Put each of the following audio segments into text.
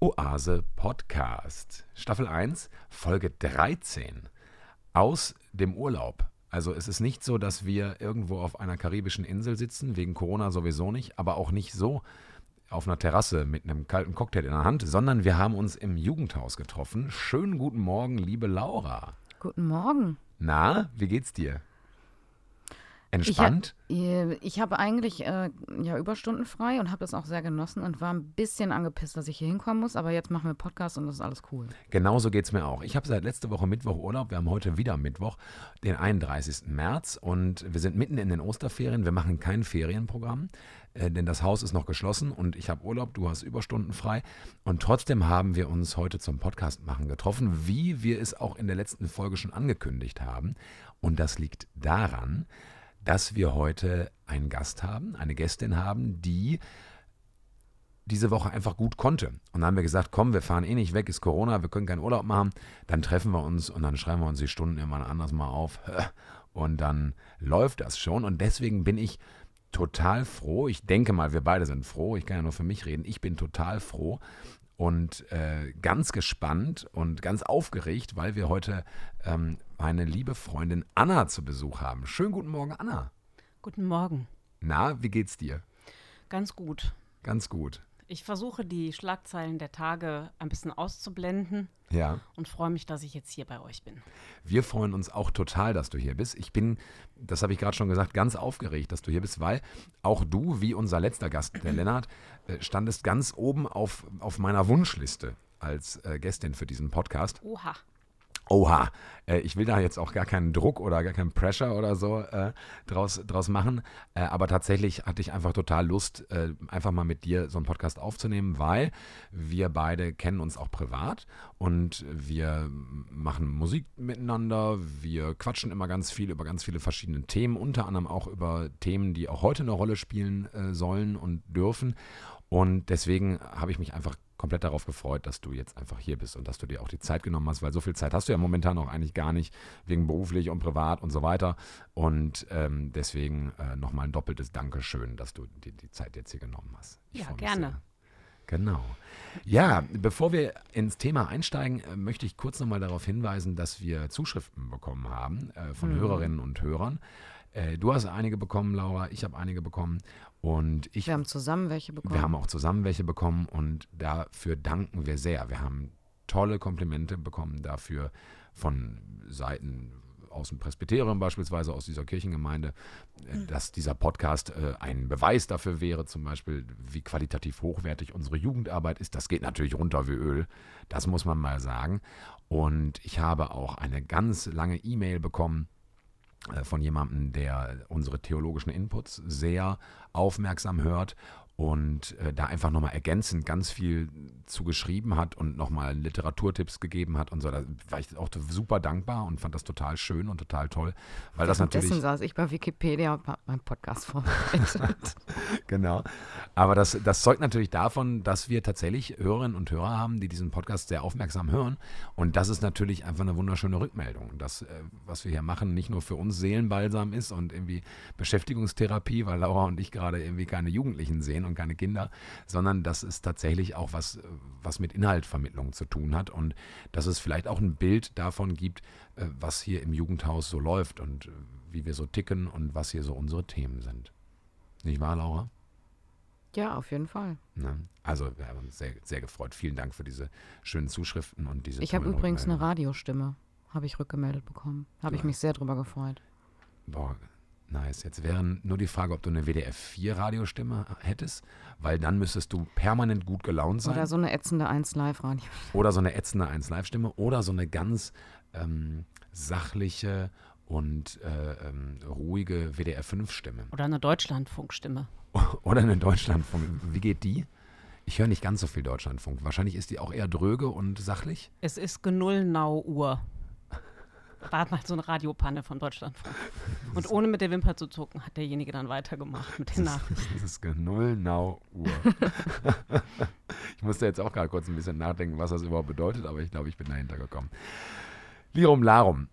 Oase Podcast. Staffel 1, Folge 13. Aus dem Urlaub. Also es ist nicht so, dass wir irgendwo auf einer karibischen Insel sitzen, wegen Corona sowieso nicht, aber auch nicht so auf einer Terrasse mit einem kalten Cocktail in der Hand, sondern wir haben uns im Jugendhaus getroffen. Schönen guten Morgen, liebe Laura. Guten Morgen. Na, wie geht's dir? Entspannt? Ich, ha ich habe eigentlich äh, ja Überstunden frei und habe das auch sehr genossen und war ein bisschen angepisst, dass ich hier hinkommen muss, aber jetzt machen wir Podcast und das ist alles cool. Genauso geht es mir auch. Ich habe seit letzter Woche Mittwoch Urlaub. Wir haben heute wieder Mittwoch, den 31. März und wir sind mitten in den Osterferien. Wir machen kein Ferienprogramm, äh, denn das Haus ist noch geschlossen und ich habe Urlaub, du hast Überstunden frei und trotzdem haben wir uns heute zum Podcast machen getroffen, wie wir es auch in der letzten Folge schon angekündigt haben und das liegt daran, dass wir heute einen Gast haben, eine Gästin haben, die diese Woche einfach gut konnte. Und dann haben wir gesagt, komm, wir fahren eh nicht weg, ist Corona, wir können keinen Urlaub machen. Dann treffen wir uns und dann schreiben wir uns die Stunden immer anders mal auf. Und dann läuft das schon. Und deswegen bin ich total froh. Ich denke mal, wir beide sind froh. Ich kann ja nur für mich reden. Ich bin total froh und äh, ganz gespannt und ganz aufgeregt, weil wir heute ähm, meine liebe Freundin Anna zu Besuch haben. Schönen guten Morgen, Anna. Guten Morgen. Na, wie geht's dir? Ganz gut. Ganz gut. Ich versuche die Schlagzeilen der Tage ein bisschen auszublenden. Ja. Und freue mich, dass ich jetzt hier bei euch bin. Wir freuen uns auch total, dass du hier bist. Ich bin, das habe ich gerade schon gesagt, ganz aufgeregt, dass du hier bist, weil auch du, wie unser letzter Gast, der Lennart, äh, standest ganz oben auf, auf meiner Wunschliste als äh, Gästin für diesen Podcast. Oha. Oha, äh, ich will da jetzt auch gar keinen Druck oder gar keinen Pressure oder so äh, draus, draus machen. Äh, aber tatsächlich hatte ich einfach total Lust, äh, einfach mal mit dir so einen Podcast aufzunehmen, weil wir beide kennen uns auch privat und wir machen Musik miteinander. Wir quatschen immer ganz viel über ganz viele verschiedene Themen, unter anderem auch über Themen, die auch heute eine Rolle spielen äh, sollen und dürfen. Und deswegen habe ich mich einfach komplett darauf gefreut, dass du jetzt einfach hier bist und dass du dir auch die Zeit genommen hast, weil so viel Zeit hast du ja momentan auch eigentlich gar nicht, wegen beruflich und privat und so weiter. Und ähm, deswegen äh, nochmal ein doppeltes Dankeschön, dass du dir die Zeit jetzt hier genommen hast. Ich ja, gerne. Sehr. Genau. Ja, bevor wir ins Thema einsteigen, äh, möchte ich kurz nochmal darauf hinweisen, dass wir Zuschriften bekommen haben äh, von mhm. Hörerinnen und Hörern. Äh, du hast einige bekommen, Laura, ich habe einige bekommen. Und ich, wir haben zusammen welche bekommen. Wir haben auch zusammen welche bekommen und dafür danken wir sehr. Wir haben tolle Komplimente bekommen dafür von Seiten aus dem Presbyterium beispielsweise, aus dieser Kirchengemeinde, mhm. dass dieser Podcast äh, ein Beweis dafür wäre, zum Beispiel, wie qualitativ hochwertig unsere Jugendarbeit ist. Das geht natürlich runter wie Öl, das muss man mal sagen. Und ich habe auch eine ganz lange E-Mail bekommen äh, von jemandem, der unsere theologischen Inputs sehr aufmerksam hört und äh, da einfach nochmal ergänzend ganz viel zu geschrieben hat und nochmal Literaturtipps gegeben hat und so. Da war ich auch super dankbar und fand das total schön und total toll. Weil das natürlich. saß ich bei Wikipedia und habe meinen Podcast vorbereitet. genau. Aber das, das zeugt natürlich davon, dass wir tatsächlich Hörerinnen und Hörer haben, die diesen Podcast sehr aufmerksam hören. Und das ist natürlich einfach eine wunderschöne Rückmeldung. Das, äh, was wir hier machen, nicht nur für uns Seelenbalsam ist und irgendwie Beschäftigungstherapie, weil Laura und ich gerade irgendwie keine Jugendlichen sehen und keine Kinder, sondern dass es tatsächlich auch was, was mit Inhaltvermittlung zu tun hat und dass es vielleicht auch ein Bild davon gibt, äh, was hier im Jugendhaus so läuft und äh, wie wir so ticken und was hier so unsere Themen sind. Nicht wahr, Laura? Ja, auf jeden Fall. Ja, ne? also wir haben uns sehr, sehr gefreut. Vielen Dank für diese schönen Zuschriften und diese. Ich habe übrigens eine Radiostimme, habe ich rückgemeldet bekommen. Habe ich mich sehr drüber gefreut. Boah, Nice. Jetzt wäre nur die Frage, ob du eine WDR4-Radiostimme hättest, weil dann müsstest du permanent gut gelaunt sein. Oder so eine ätzende 1-Live-Radio. Oder so eine ätzende 1-Live-Stimme. Oder so eine ganz ähm, sachliche und äh, ähm, ruhige WDR5-Stimme. Oder eine Deutschlandfunk-Stimme. Oder eine Deutschlandfunk. Wie geht die? Ich höre nicht ganz so viel Deutschlandfunk. Wahrscheinlich ist die auch eher dröge und sachlich. Es ist Genullnau-Uhr war mal so eine Radiopanne von Deutschlandfunk. Und ohne mit der Wimper zu zucken, hat derjenige dann weitergemacht mit den Nachrichten. Das ist Null-Nau-Uhr. ich musste jetzt auch gerade kurz ein bisschen nachdenken, was das überhaupt bedeutet, aber ich glaube, ich bin dahinter gekommen. Lirum Larum.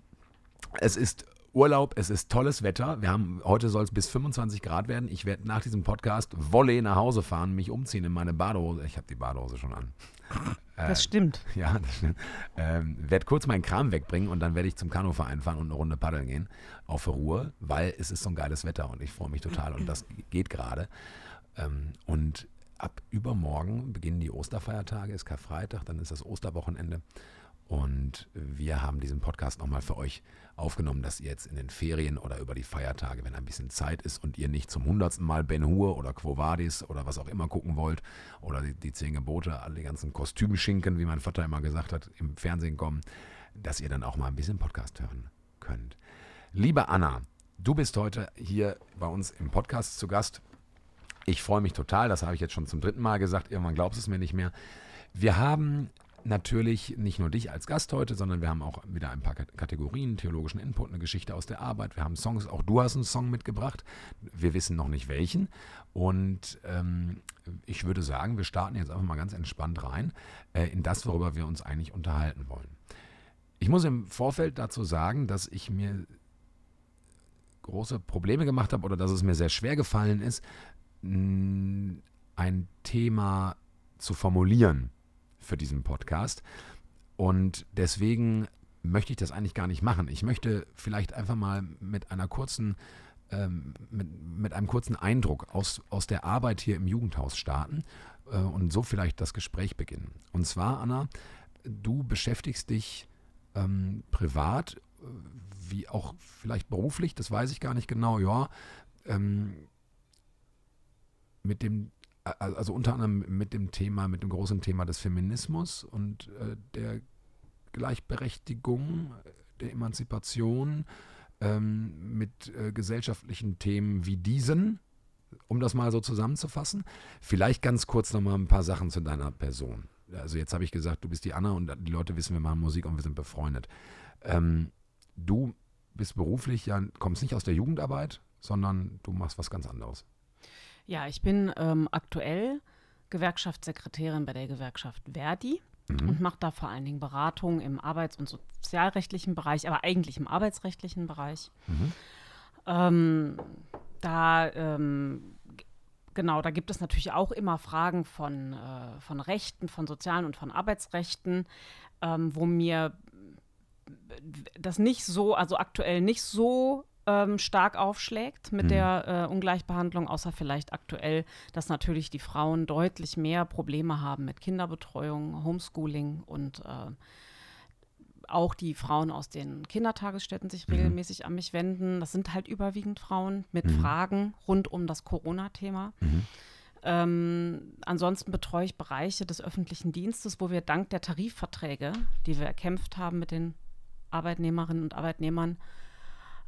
Es ist Urlaub, es ist tolles Wetter. Wir haben, heute soll es bis 25 Grad werden. Ich werde nach diesem Podcast Volley nach Hause fahren, mich umziehen in meine Badehose. Ich habe die Badehose schon an. Das stimmt. Ja, das stimmt. Ähm, werde kurz meinen Kram wegbringen und dann werde ich zum Kanuverein fahren und eine Runde paddeln gehen. Auch für Ruhe, weil es ist so ein geiles Wetter und ich freue mich total und das geht gerade. Ähm, und ab übermorgen beginnen die Osterfeiertage, ist Karfreitag, dann ist das Osterwochenende. Und wir haben diesen Podcast nochmal für euch aufgenommen, dass ihr jetzt in den Ferien oder über die Feiertage, wenn ein bisschen Zeit ist und ihr nicht zum hundertsten Mal Ben Hur oder Quo Vadis oder was auch immer gucken wollt oder die, die Zehn Gebote, alle ganzen Kostümschinken, wie mein Vater immer gesagt hat, im Fernsehen kommen, dass ihr dann auch mal ein bisschen Podcast hören könnt. Liebe Anna, du bist heute hier bei uns im Podcast zu Gast. Ich freue mich total, das habe ich jetzt schon zum dritten Mal gesagt, irgendwann glaubst du es mir nicht mehr. Wir haben natürlich nicht nur dich als Gast heute, sondern wir haben auch wieder ein paar Kategorien, theologischen Input, eine Geschichte aus der Arbeit. Wir haben Songs, auch du hast einen Song mitgebracht. Wir wissen noch nicht welchen. Und ähm, ich würde sagen, wir starten jetzt einfach mal ganz entspannt rein äh, in das, worüber wir uns eigentlich unterhalten wollen. Ich muss im Vorfeld dazu sagen, dass ich mir große Probleme gemacht habe oder dass es mir sehr schwer gefallen ist, ein Thema zu formulieren für diesen Podcast. Und deswegen möchte ich das eigentlich gar nicht machen. Ich möchte vielleicht einfach mal mit einer kurzen, ähm, mit, mit einem kurzen Eindruck aus, aus der Arbeit hier im Jugendhaus starten äh, und so vielleicht das Gespräch beginnen. Und zwar, Anna, du beschäftigst dich ähm, privat, äh, wie auch vielleicht beruflich, das weiß ich gar nicht genau, ja, ähm, mit dem also unter anderem mit dem Thema, mit dem großen Thema des Feminismus und äh, der Gleichberechtigung, der Emanzipation, ähm, mit äh, gesellschaftlichen Themen wie diesen, um das mal so zusammenzufassen. Vielleicht ganz kurz nochmal ein paar Sachen zu deiner Person. Also jetzt habe ich gesagt, du bist die Anna und die Leute wissen, wir machen Musik und wir sind befreundet. Ähm, du bist beruflich ja, kommst nicht aus der Jugendarbeit, sondern du machst was ganz anderes. Ja, ich bin ähm, aktuell Gewerkschaftssekretärin bei der Gewerkschaft Verdi mhm. und mache da vor allen Dingen Beratung im arbeits- und sozialrechtlichen Bereich, aber eigentlich im arbeitsrechtlichen Bereich. Mhm. Ähm, da ähm, genau, da gibt es natürlich auch immer Fragen von, äh, von Rechten, von sozialen und von Arbeitsrechten, ähm, wo mir das nicht so, also aktuell nicht so ähm, stark aufschlägt mit mhm. der äh, Ungleichbehandlung, außer vielleicht aktuell, dass natürlich die Frauen deutlich mehr Probleme haben mit Kinderbetreuung, Homeschooling und äh, auch die Frauen aus den Kindertagesstätten sich mhm. regelmäßig an mich wenden. Das sind halt überwiegend Frauen mit mhm. Fragen rund um das Corona-Thema. Mhm. Ähm, ansonsten betreue ich Bereiche des öffentlichen Dienstes, wo wir dank der Tarifverträge, die wir erkämpft haben mit den Arbeitnehmerinnen und Arbeitnehmern,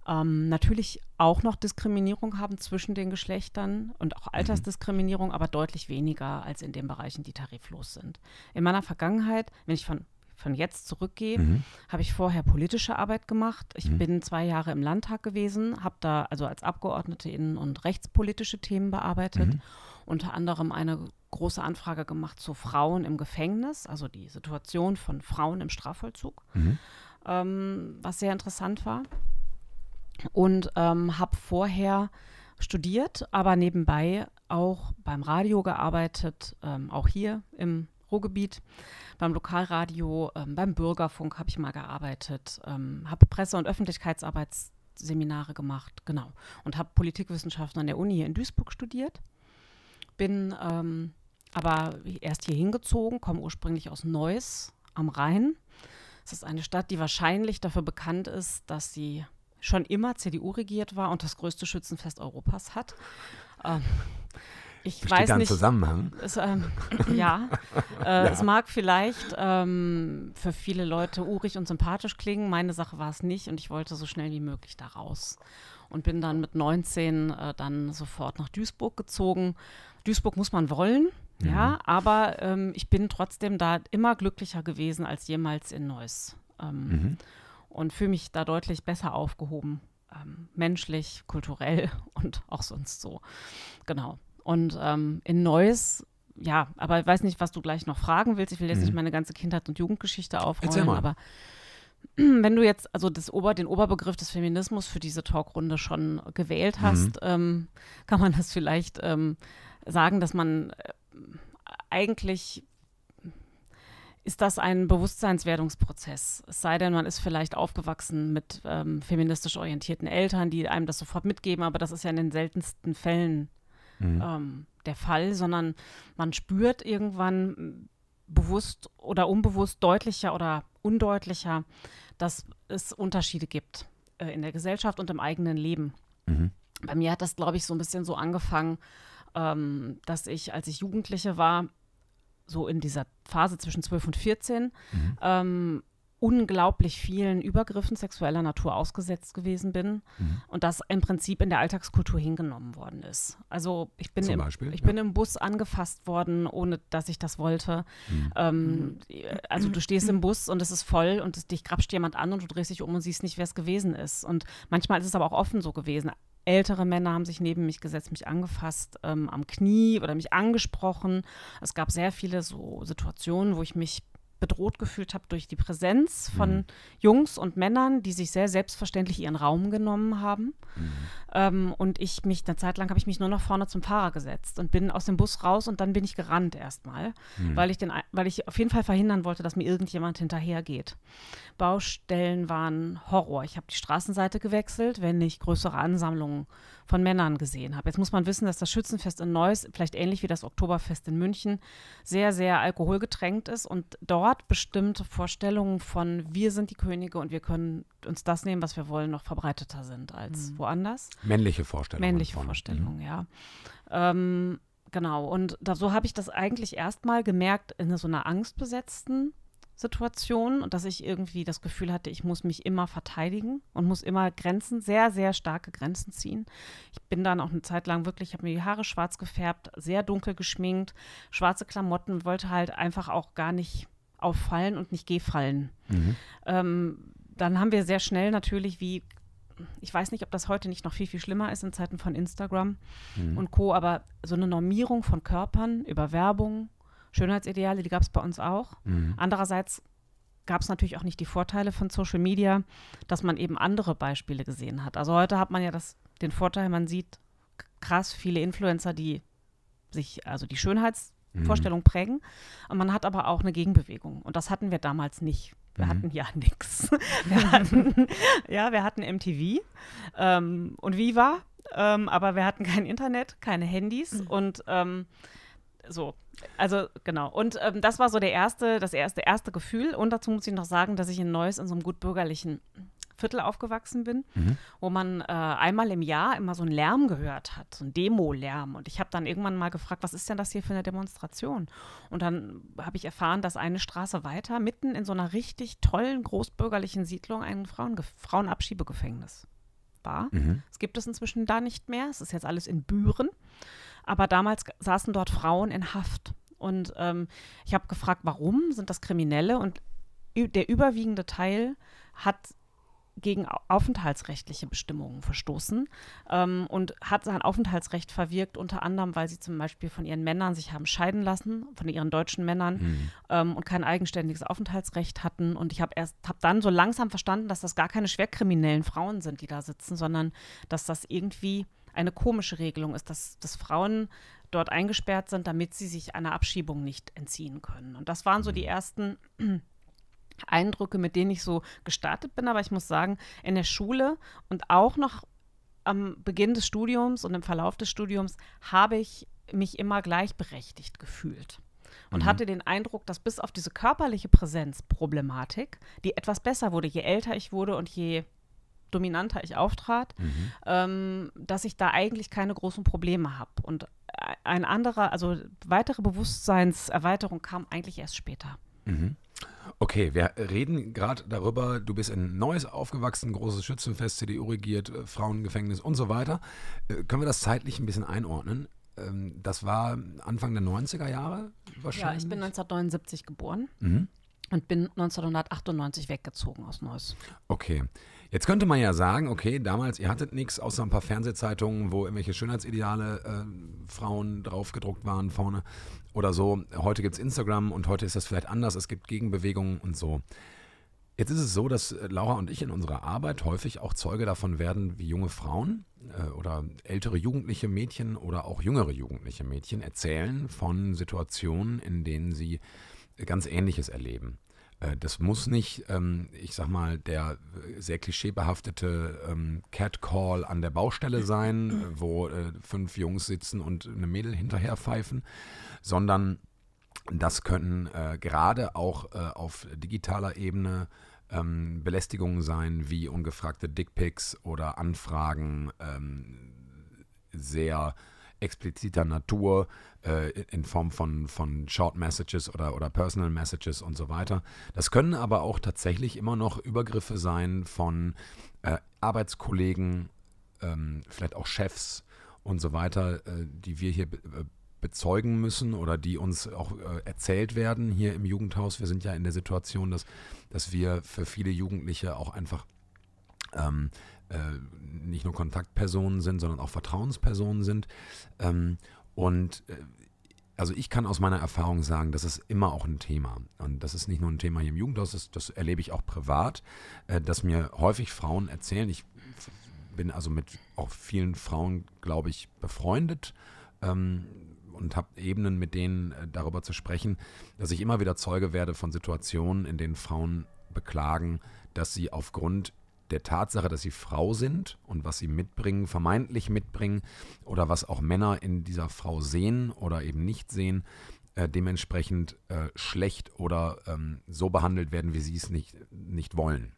ähm, natürlich auch noch Diskriminierung haben zwischen den Geschlechtern und auch mhm. Altersdiskriminierung, aber deutlich weniger als in den Bereichen, die tariflos sind. In meiner Vergangenheit, wenn ich von von jetzt zurückgehe, mhm. habe ich vorher politische Arbeit gemacht. Ich mhm. bin zwei Jahre im Landtag gewesen, habe da also als Abgeordnete innen- und rechtspolitische Themen bearbeitet. Mhm. Unter anderem eine große Anfrage gemacht zu Frauen im Gefängnis, also die Situation von Frauen im Strafvollzug, mhm. ähm, was sehr interessant war und ähm, habe vorher studiert, aber nebenbei auch beim Radio gearbeitet, ähm, auch hier im Ruhrgebiet, beim Lokalradio, ähm, beim Bürgerfunk habe ich mal gearbeitet, ähm, habe Presse- und Öffentlichkeitsarbeitsseminare gemacht, genau, und habe Politikwissenschaften an der Uni in Duisburg studiert. Bin ähm, aber erst hier hingezogen, komme ursprünglich aus Neuss am Rhein. Es ist eine Stadt, die wahrscheinlich dafür bekannt ist, dass sie schon immer CDU regiert war und das größte Schützenfest Europas hat. Ähm, ich Besteht weiß da ein nicht. Zusammenhang? Es, ähm, ja, äh, ja, es mag vielleicht ähm, für viele Leute urig und sympathisch klingen. Meine Sache war es nicht und ich wollte so schnell wie möglich da raus. Und bin dann mit 19 äh, dann sofort nach Duisburg gezogen. Duisburg muss man wollen, mhm. ja, aber ähm, ich bin trotzdem da immer glücklicher gewesen als jemals in Neuss. Ähm, mhm und fühle mich da deutlich besser aufgehoben, ähm, menschlich, kulturell und auch sonst so. Genau. Und ähm, in Neues, ja, aber ich weiß nicht, was du gleich noch fragen willst. Ich will jetzt mhm. nicht meine ganze Kindheit und Jugendgeschichte aufrollen, aber wenn du jetzt also das Ober, den Oberbegriff des Feminismus für diese Talkrunde schon gewählt hast, mhm. ähm, kann man das vielleicht ähm, sagen, dass man äh, eigentlich ist das ein Bewusstseinswerdungsprozess. Es sei denn, man ist vielleicht aufgewachsen mit ähm, feministisch orientierten Eltern, die einem das sofort mitgeben, aber das ist ja in den seltensten Fällen mhm. ähm, der Fall, sondern man spürt irgendwann bewusst oder unbewusst deutlicher oder undeutlicher, dass es Unterschiede gibt äh, in der Gesellschaft und im eigenen Leben. Mhm. Bei mir hat das, glaube ich, so ein bisschen so angefangen, ähm, dass ich, als ich Jugendliche war, so in dieser Phase zwischen 12 und 14 mhm. ähm, unglaublich vielen Übergriffen sexueller Natur ausgesetzt gewesen bin mhm. und das im Prinzip in der Alltagskultur hingenommen worden ist. Also ich bin, im, ich ja. bin im Bus angefasst worden, ohne dass ich das wollte. Mhm. Ähm, also du stehst im Bus und es ist voll und es, dich grapscht jemand an und du drehst dich um und siehst nicht, wer es gewesen ist. Und manchmal ist es aber auch offen so gewesen ältere Männer haben sich neben mich gesetzt, mich angefasst ähm, am Knie oder mich angesprochen. Es gab sehr viele so Situationen, wo ich mich bedroht gefühlt habe durch die Präsenz von mhm. Jungs und Männern, die sich sehr selbstverständlich ihren Raum genommen haben. Mhm. Ähm, und ich mich, eine Zeit lang habe ich mich nur noch vorne zum Fahrer gesetzt und bin aus dem Bus raus und dann bin ich gerannt erstmal, mhm. weil, ich den, weil ich auf jeden Fall verhindern wollte, dass mir irgendjemand hinterhergeht. Baustellen waren Horror. Ich habe die Straßenseite gewechselt, wenn ich größere Ansammlungen von Männern gesehen habe. Jetzt muss man wissen, dass das Schützenfest in Neuss, vielleicht ähnlich wie das Oktoberfest in München, sehr, sehr alkoholgetränkt ist und dort bestimmte Vorstellungen von wir sind die Könige und wir können uns das nehmen, was wir wollen, noch verbreiteter sind als mhm. woanders. Männliche Vorstellungen. Männliche von. Vorstellungen, mhm. ja. Ähm, genau, und da, so habe ich das eigentlich erstmal gemerkt in so einer angstbesetzten Situation und dass ich irgendwie das Gefühl hatte, ich muss mich immer verteidigen und muss immer Grenzen, sehr, sehr starke Grenzen ziehen. Ich bin dann auch eine Zeit lang wirklich, ich habe mir die Haare schwarz gefärbt, sehr dunkel geschminkt, schwarze Klamotten wollte halt einfach auch gar nicht auffallen und nicht gefallen. Mhm. Ähm, dann haben wir sehr schnell natürlich, wie ich weiß nicht, ob das heute nicht noch viel, viel schlimmer ist in Zeiten von Instagram mhm. und Co., aber so eine Normierung von Körpern über Werbung, Schönheitsideale, die gab es bei uns auch. Mhm. Andererseits gab es natürlich auch nicht die Vorteile von Social Media, dass man eben andere Beispiele gesehen hat. Also heute hat man ja das, den Vorteil, man sieht krass viele Influencer, die sich, also die Schönheitsvorstellung mhm. prägen. Und man hat aber auch eine Gegenbewegung. Und das hatten wir damals nicht. Wir mhm. hatten ja nichts. Wir hatten, ja, wir hatten MTV ähm, und Viva, ähm, aber wir hatten kein Internet, keine Handys mhm. und ähm, so. Also genau. Und ähm, das war so der erste, das erste, erste Gefühl. Und dazu muss ich noch sagen, dass ich in Neuss in so einem gut bürgerlichen Viertel aufgewachsen bin, mhm. wo man äh, einmal im Jahr immer so einen Lärm gehört hat, so einen Demo-Lärm. Und ich habe dann irgendwann mal gefragt, was ist denn das hier für eine Demonstration? Und dann habe ich erfahren, dass eine Straße weiter, mitten in so einer richtig tollen, großbürgerlichen Siedlung, ein Frauen Frauenabschiebegefängnis war. Mhm. Das gibt es inzwischen da nicht mehr. Es ist jetzt alles in Büren. Aber damals saßen dort Frauen in Haft. Und ähm, ich habe gefragt, warum sind das Kriminelle? Und der überwiegende Teil hat gegen aufenthaltsrechtliche Bestimmungen verstoßen ähm, und hat sein Aufenthaltsrecht verwirkt, unter anderem, weil sie zum Beispiel von ihren Männern sich haben scheiden lassen, von ihren deutschen Männern mhm. ähm, und kein eigenständiges Aufenthaltsrecht hatten. Und ich habe erst, habe dann so langsam verstanden, dass das gar keine schwerkriminellen Frauen sind, die da sitzen, sondern dass das irgendwie eine komische Regelung ist, dass, dass Frauen dort eingesperrt sind, damit sie sich einer Abschiebung nicht entziehen können. Und das waren so die ersten Eindrücke, mit denen ich so gestartet bin. Aber ich muss sagen, in der Schule und auch noch am Beginn des Studiums und im Verlauf des Studiums habe ich mich immer gleichberechtigt gefühlt und mhm. hatte den Eindruck, dass bis auf diese körperliche Präsenzproblematik, die etwas besser wurde, je älter ich wurde und je dominanter ich auftrat, mhm. ähm, dass ich da eigentlich keine großen Probleme habe. Und ein anderer, also weitere Bewusstseinserweiterung kam eigentlich erst später. Mhm. Okay, wir reden gerade darüber, du bist in Neues aufgewachsen, großes Schützenfest, CDU regiert, äh, Frauengefängnis und so weiter. Äh, können wir das zeitlich ein bisschen einordnen? Ähm, das war Anfang der 90er Jahre wahrscheinlich? Ja, ich bin 1979 geboren. Mhm und bin 1998 weggezogen aus Neuss. Okay. Jetzt könnte man ja sagen, okay, damals, ihr hattet nichts außer ein paar Fernsehzeitungen, wo irgendwelche Schönheitsideale äh, Frauen draufgedruckt waren vorne oder so. Heute gibt es Instagram und heute ist das vielleicht anders. Es gibt Gegenbewegungen und so. Jetzt ist es so, dass äh, Laura und ich in unserer Arbeit häufig auch Zeuge davon werden, wie junge Frauen äh, oder ältere jugendliche Mädchen oder auch jüngere jugendliche Mädchen erzählen von Situationen, in denen sie ganz Ähnliches erleben. Äh, das muss nicht, ähm, ich sag mal, der sehr klischeebehaftete ähm, Catcall an der Baustelle sein, wo äh, fünf Jungs sitzen und eine Mädel hinterher pfeifen, sondern das können äh, gerade auch äh, auf digitaler Ebene ähm, Belästigungen sein, wie ungefragte Dickpics oder Anfragen ähm, sehr expliziter Natur äh, in Form von, von Short Messages oder, oder Personal Messages und so weiter. Das können aber auch tatsächlich immer noch Übergriffe sein von äh, Arbeitskollegen, ähm, vielleicht auch Chefs und so weiter, äh, die wir hier äh, bezeugen müssen oder die uns auch äh, erzählt werden hier im Jugendhaus. Wir sind ja in der Situation, dass, dass wir für viele Jugendliche auch einfach ähm, äh, nicht nur Kontaktpersonen sind, sondern auch Vertrauenspersonen sind. Ähm, und äh, also ich kann aus meiner Erfahrung sagen, das ist immer auch ein Thema. Und das ist nicht nur ein Thema hier im Jugendhaus, das, das erlebe ich auch privat, äh, dass mir häufig Frauen erzählen, ich bin also mit auch vielen Frauen, glaube ich, befreundet. Ähm, und habe Ebenen, mit denen äh, darüber zu sprechen, dass ich immer wieder Zeuge werde von Situationen, in denen Frauen beklagen, dass sie aufgrund der Tatsache, dass sie Frau sind und was sie mitbringen, vermeintlich mitbringen oder was auch Männer in dieser Frau sehen oder eben nicht sehen, äh, dementsprechend äh, schlecht oder ähm, so behandelt werden, wie sie es nicht, nicht wollen.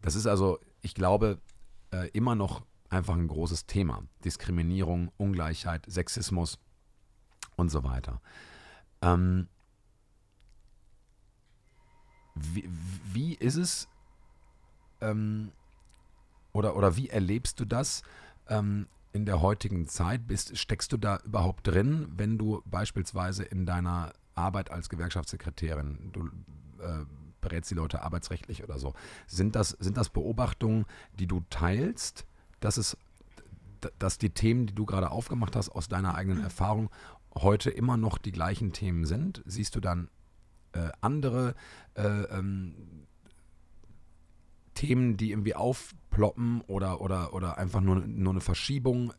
Das ist also, ich glaube, äh, immer noch einfach ein großes Thema. Diskriminierung, Ungleichheit, Sexismus und so weiter. Ähm, wie, wie ist es ähm, oder, oder wie erlebst du das ähm, in der heutigen Zeit? Bist, steckst du da überhaupt drin, wenn du beispielsweise in deiner Arbeit als Gewerkschaftssekretärin, du äh, berätst die Leute arbeitsrechtlich oder so, sind das, sind das Beobachtungen, die du teilst, dass es dass die Themen, die du gerade aufgemacht hast, aus deiner eigenen Erfahrung heute immer noch die gleichen Themen sind? Siehst du dann äh, andere äh, ähm, Themen, die irgendwie aufploppen oder, oder, oder einfach nur, nur eine Verschiebung?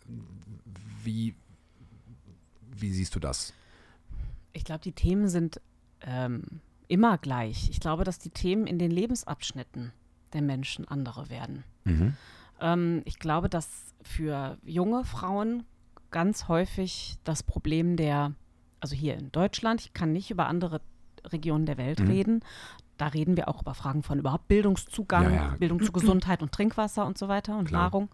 Wie, wie siehst du das? Ich glaube, die Themen sind ähm, immer gleich. Ich glaube, dass die Themen in den Lebensabschnitten der Menschen andere werden. Mhm. Ähm, ich glaube, dass für junge Frauen ganz häufig das Problem der, also hier in Deutschland, ich kann nicht über andere Regionen der Welt mhm. reden. Da reden wir auch über Fragen von überhaupt Bildungszugang, ja, ja. Bildung zu Gesundheit und Trinkwasser und so weiter und Klar. Nahrung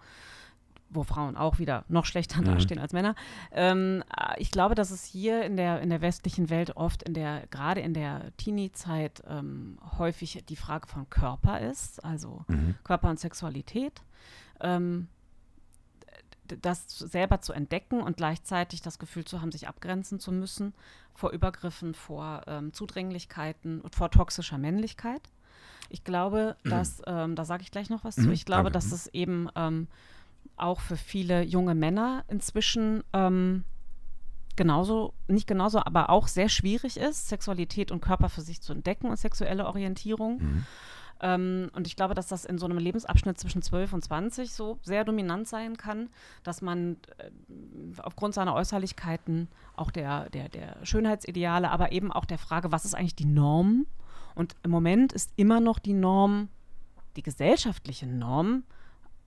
wo Frauen auch wieder noch schlechter mhm. dastehen als Männer. Ähm, ich glaube, dass es hier in der, in der westlichen Welt oft in der, gerade in der Teenie-Zeit ähm, häufig die Frage von Körper ist, also mhm. Körper und Sexualität. Ähm, das selber zu entdecken und gleichzeitig das Gefühl zu haben, sich abgrenzen zu müssen vor Übergriffen, vor ähm, Zudringlichkeiten und vor toxischer Männlichkeit. Ich glaube, mhm. dass, ähm, da sage ich gleich noch was mhm, zu, ich glaube, danke. dass mhm. es eben ähm, auch für viele junge Männer inzwischen ähm, genauso, nicht genauso, aber auch sehr schwierig ist, Sexualität und Körper für sich zu entdecken und sexuelle Orientierung. Mhm. Ähm, und ich glaube, dass das in so einem Lebensabschnitt zwischen 12 und 20 so sehr dominant sein kann, dass man äh, aufgrund seiner Äußerlichkeiten, auch der, der, der Schönheitsideale, aber eben auch der Frage, was ist eigentlich die Norm? Und im Moment ist immer noch die Norm, die gesellschaftliche Norm,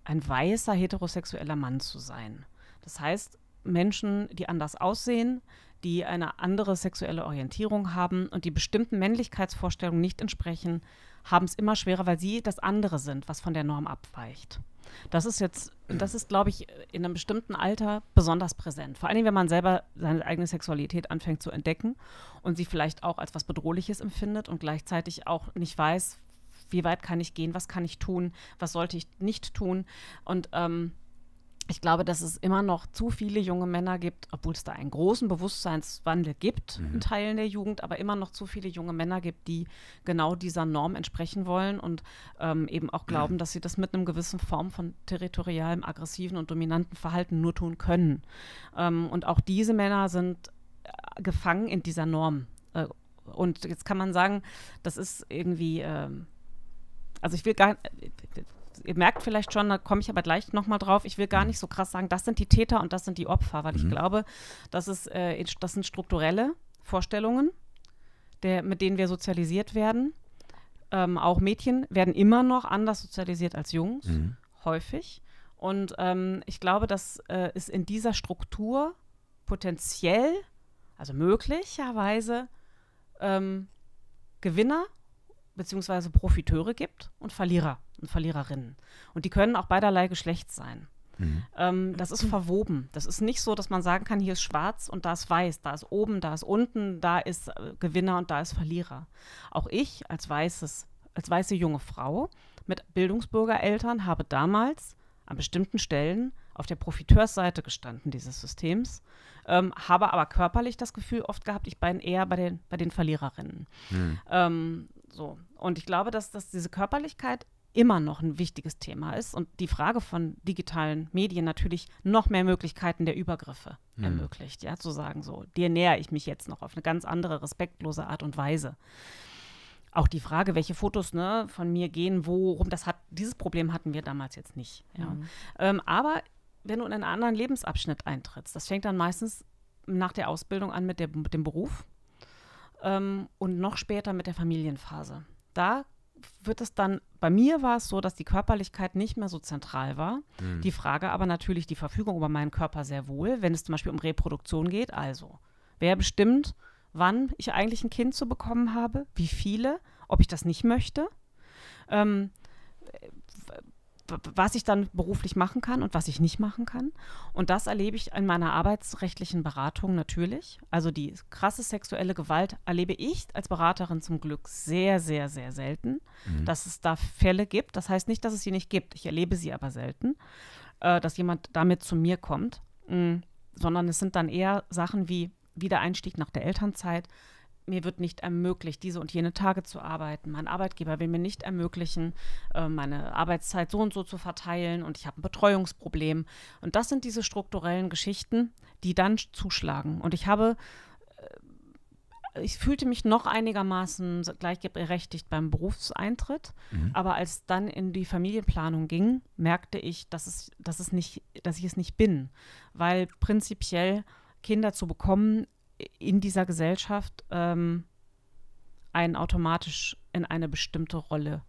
ein weißer heterosexueller Mann zu sein. Das heißt, Menschen, die anders aussehen, die eine andere sexuelle Orientierung haben und die bestimmten Männlichkeitsvorstellungen nicht entsprechen, haben es immer schwerer, weil sie das andere sind, was von der Norm abweicht. Das ist jetzt, das ist, glaube ich, in einem bestimmten Alter besonders präsent. Vor allem, wenn man selber seine eigene Sexualität anfängt zu entdecken und sie vielleicht auch als was Bedrohliches empfindet und gleichzeitig auch nicht weiß, wie weit kann ich gehen, was kann ich tun, was sollte ich nicht tun. Und ähm, ich glaube, dass es immer noch zu viele junge Männer gibt, obwohl es da einen großen Bewusstseinswandel gibt mhm. in Teilen der Jugend, aber immer noch zu viele junge Männer gibt, die genau dieser Norm entsprechen wollen und ähm, eben auch glauben, mhm. dass sie das mit einem gewissen Form von territorialem, aggressiven und dominanten Verhalten nur tun können. Ähm, und auch diese Männer sind äh, gefangen in dieser Norm. Äh, und jetzt kann man sagen, das ist irgendwie. Ähm, also ich will gar, ihr merkt vielleicht schon, da komme ich aber gleich nochmal drauf, ich will gar nicht so krass sagen, das sind die Täter und das sind die Opfer, weil ich glaube, das, ist, äh, das sind strukturelle Vorstellungen, der, mit denen wir sozialisiert werden. Ähm, auch Mädchen werden immer noch anders sozialisiert als Jungs, Mhm. häufig. Und ähm, ich glaube, dass äh, es in dieser Struktur potenziell, also möglicherweise, ähm, Gewinner bzw. Profiteure gibt und Verlierer und Verliererinnen. Und die können auch beiderlei Geschlecht sein. Mhm. Ähm, das ist verwoben. Das ist nicht so, dass man sagen kann, hier ist schwarz und da ist weiß, da ist oben, da ist unten, da ist äh, Gewinner und da ist Verlierer. Auch ich als weißes, als weiße junge Frau mit Bildungsbürgereltern habe damals an bestimmten Stellen auf der Profiteursseite gestanden dieses Systems, ähm, habe aber körperlich das Gefühl oft gehabt, ich bin eher bei den, bei den Verliererinnen. Mhm. Ähm, so. Und ich glaube, dass, dass diese Körperlichkeit immer noch ein wichtiges Thema ist und die Frage von digitalen Medien natürlich noch mehr Möglichkeiten der Übergriffe Mhm. ermöglicht, ja, zu sagen, so, dir näher ich mich jetzt noch auf eine ganz andere, respektlose Art und Weise. Auch die Frage, welche Fotos ne, von mir gehen, worum das hat, dieses Problem hatten wir damals jetzt nicht. Ja. Mhm. Ähm, aber wenn du in einen anderen Lebensabschnitt eintrittst, das fängt dann meistens nach der Ausbildung an mit, der, mit dem Beruf ähm, und noch später mit der Familienphase. Da wird es dann, bei mir war es so, dass die Körperlichkeit nicht mehr so zentral war. Mhm. Die Frage aber natürlich die Verfügung über meinen Körper sehr wohl, wenn es zum Beispiel um Reproduktion geht. Also, wer bestimmt, wann ich eigentlich ein Kind zu bekommen habe, wie viele, ob ich das nicht möchte, ähm, was ich dann beruflich machen kann und was ich nicht machen kann. Und das erlebe ich in meiner arbeitsrechtlichen Beratung natürlich. Also die krasse sexuelle Gewalt erlebe ich als Beraterin zum Glück sehr, sehr, sehr selten, Mhm. dass es da Fälle gibt. Das heißt nicht, dass es sie nicht gibt. Ich erlebe sie aber selten, äh, dass jemand damit zu mir kommt, Mm, sondern es sind dann eher Sachen wie Wiedereinstieg nach der Elternzeit. Mir wird nicht ermöglicht, diese und jene Tage zu arbeiten. Mein Arbeitgeber will mir nicht ermöglichen, äh, meine Arbeitszeit so und so zu verteilen und ich habe ein Betreuungsproblem. Und das sind diese strukturellen Geschichten, die dann zuschlagen. Und ich habe, äh, ich fühlte mich noch einigermaßen gleichberechtigt beim Berufseintritt. Mhm. Aber als dann in die Familienplanung ging, merkte ich, dass, es, dass, es nicht, dass ich es nicht bin. Weil prinzipiell Kinder zu bekommen in dieser Gesellschaft ähm, einen automatisch in eine bestimmte Rolle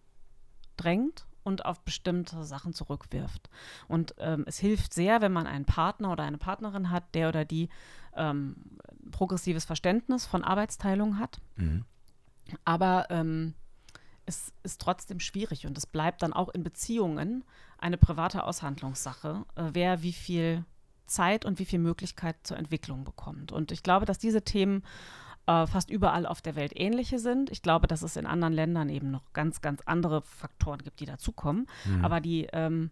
drängt und auf bestimmte Sachen zurückwirft. Und ähm, es hilft sehr, wenn man einen Partner oder eine Partnerin hat, der oder die ähm, progressives Verständnis von Arbeitsteilung hat. Mhm. Aber ähm, es ist trotzdem schwierig und es bleibt dann auch in Beziehungen eine private Aushandlungssache, äh, wer wie viel Zeit und wie viel Möglichkeit zur Entwicklung bekommt. Und ich glaube, dass diese Themen äh, fast überall auf der Welt ähnliche sind. Ich glaube, dass es in anderen Ländern eben noch ganz, ganz andere Faktoren gibt, die dazukommen. Mhm. Aber die, ähm,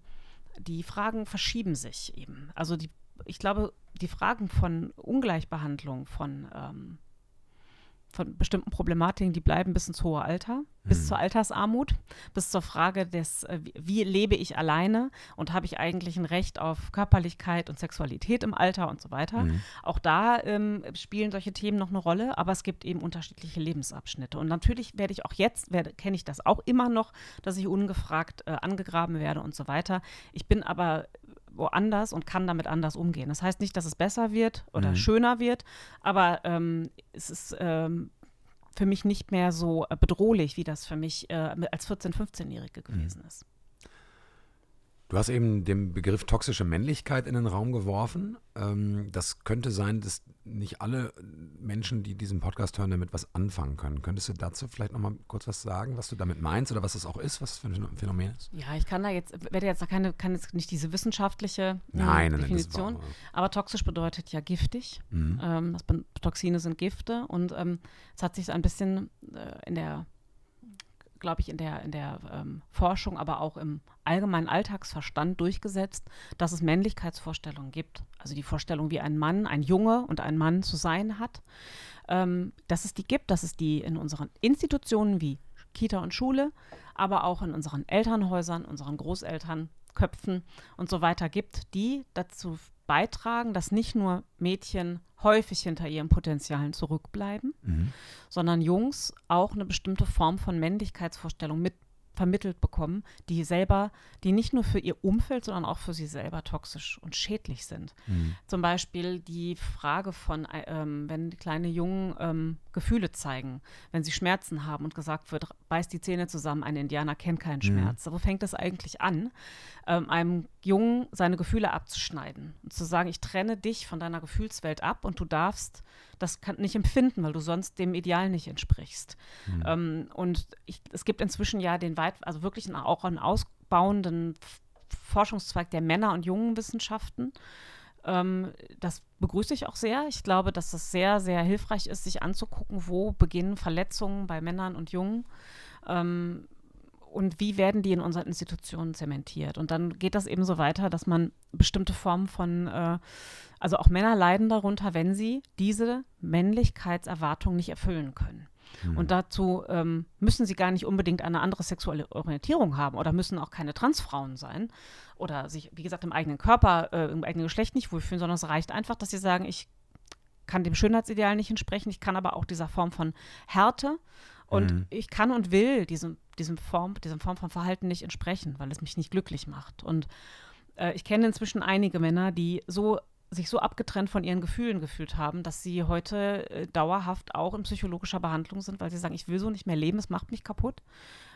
die Fragen verschieben sich eben. Also die, ich glaube, die Fragen von Ungleichbehandlung, von, ähm, von bestimmten Problematiken, die bleiben bis ins hohe Alter, bis Mhm. zur Altersarmut, bis zur Frage des, äh, wie, lebe ich alleine und habe ich eigentlich ein Recht auf Körperlichkeit und Sexualität im Alter und so weiter. Mhm. Auch da ähm, spielen solche Themen noch eine Rolle, aber es gibt eben unterschiedliche Lebensabschnitte. Und natürlich werde ich auch jetzt, werde, kenne ich das auch immer noch, dass ich ungefragt äh, angegraben werde und so weiter. Ich bin aber woanders und kann damit anders umgehen. Das heißt nicht, dass es besser wird oder Mhm. schöner wird, aber ähm, es ist ähm, für mich nicht mehr so äh, bedrohlich, wie das für mich äh, als 14-, 15-Jährige gewesen ist. Du hast eben den Begriff toxische Männlichkeit in den Raum geworfen. Ähm, das könnte sein, dass nicht alle Menschen, die diesen Podcast hören, damit was anfangen können. Könntest du dazu vielleicht noch mal kurz was sagen, was du damit meinst oder was das auch ist, was das für ein Phänomen ist? Ja, ich kann da jetzt, werde jetzt da keine, kann jetzt nicht diese wissenschaftliche äh, Nein, nein, nein, Definition, war- aber toxisch bedeutet ja giftig. Mhm. Ähm, Toxine sind Gifte und ähm, es hat sich ein bisschen äh, in der, glaube ich, in der, in der ähm, Forschung, aber auch im allgemeinen Alltagsverstand durchgesetzt, dass es Männlichkeitsvorstellungen gibt. Also die Vorstellung, wie ein Mann, ein Junge und ein Mann zu sein hat, ähm, dass es die gibt, dass es die in unseren Institutionen wie Kita und Schule, aber auch in unseren Elternhäusern, unseren Großelternköpfen und so weiter gibt, die dazu beitragen, dass nicht nur Mädchen häufig hinter ihren Potenzialen zurückbleiben, Mhm. sondern Jungs auch eine bestimmte Form von Männlichkeitsvorstellung vermittelt bekommen, die selber, die nicht nur für ihr Umfeld, sondern auch für sie selber toxisch und schädlich sind. Mhm. Zum Beispiel die Frage von, äh, ähm, wenn kleine Jungen ähm, Gefühle zeigen, wenn sie Schmerzen haben und gesagt wird, beißt die Zähne zusammen, ein Indianer kennt keinen mhm. Schmerz. Mhm. Wo fängt das eigentlich an, ähm, einem Jungen seine Gefühle abzuschneiden und zu sagen, ich trenne dich von deiner Gefühlswelt ab und du darfst das kann, nicht empfinden, weil du sonst dem Ideal nicht entsprichst. Mhm. Ähm, und ich, es gibt inzwischen ja den weit, also wirklich einen, auch einen ausbauenden Forschungszweig der Männer- und Jungenwissenschaften. Ähm, das begrüße ich auch sehr. Ich glaube, dass es sehr, sehr hilfreich ist, sich anzugucken, wo beginnen Verletzungen bei Männern und Jungen. Ähm, und wie werden die in unseren Institutionen zementiert. Und dann geht das eben so weiter, dass man bestimmte Formen von äh, also auch Männer leiden darunter, wenn sie diese Männlichkeitserwartung nicht erfüllen können. Mhm. Und dazu ähm, müssen sie gar nicht unbedingt eine andere sexuelle Orientierung haben oder müssen auch keine Transfrauen sein oder sich, wie gesagt, im eigenen Körper, äh, im eigenen Geschlecht nicht wohlfühlen, sondern es reicht einfach, dass sie sagen, ich kann dem Schönheitsideal nicht entsprechen, ich kann aber auch dieser Form von Härte und mhm. ich kann und will diesem, diesem Form, diesem Form von Verhalten nicht entsprechen, weil es mich nicht glücklich macht. Und äh, ich kenne inzwischen einige Männer, die so sich so abgetrennt von ihren Gefühlen gefühlt haben, dass sie heute äh, dauerhaft auch in psychologischer Behandlung sind, weil sie sagen, ich will so nicht mehr leben, es macht mich kaputt.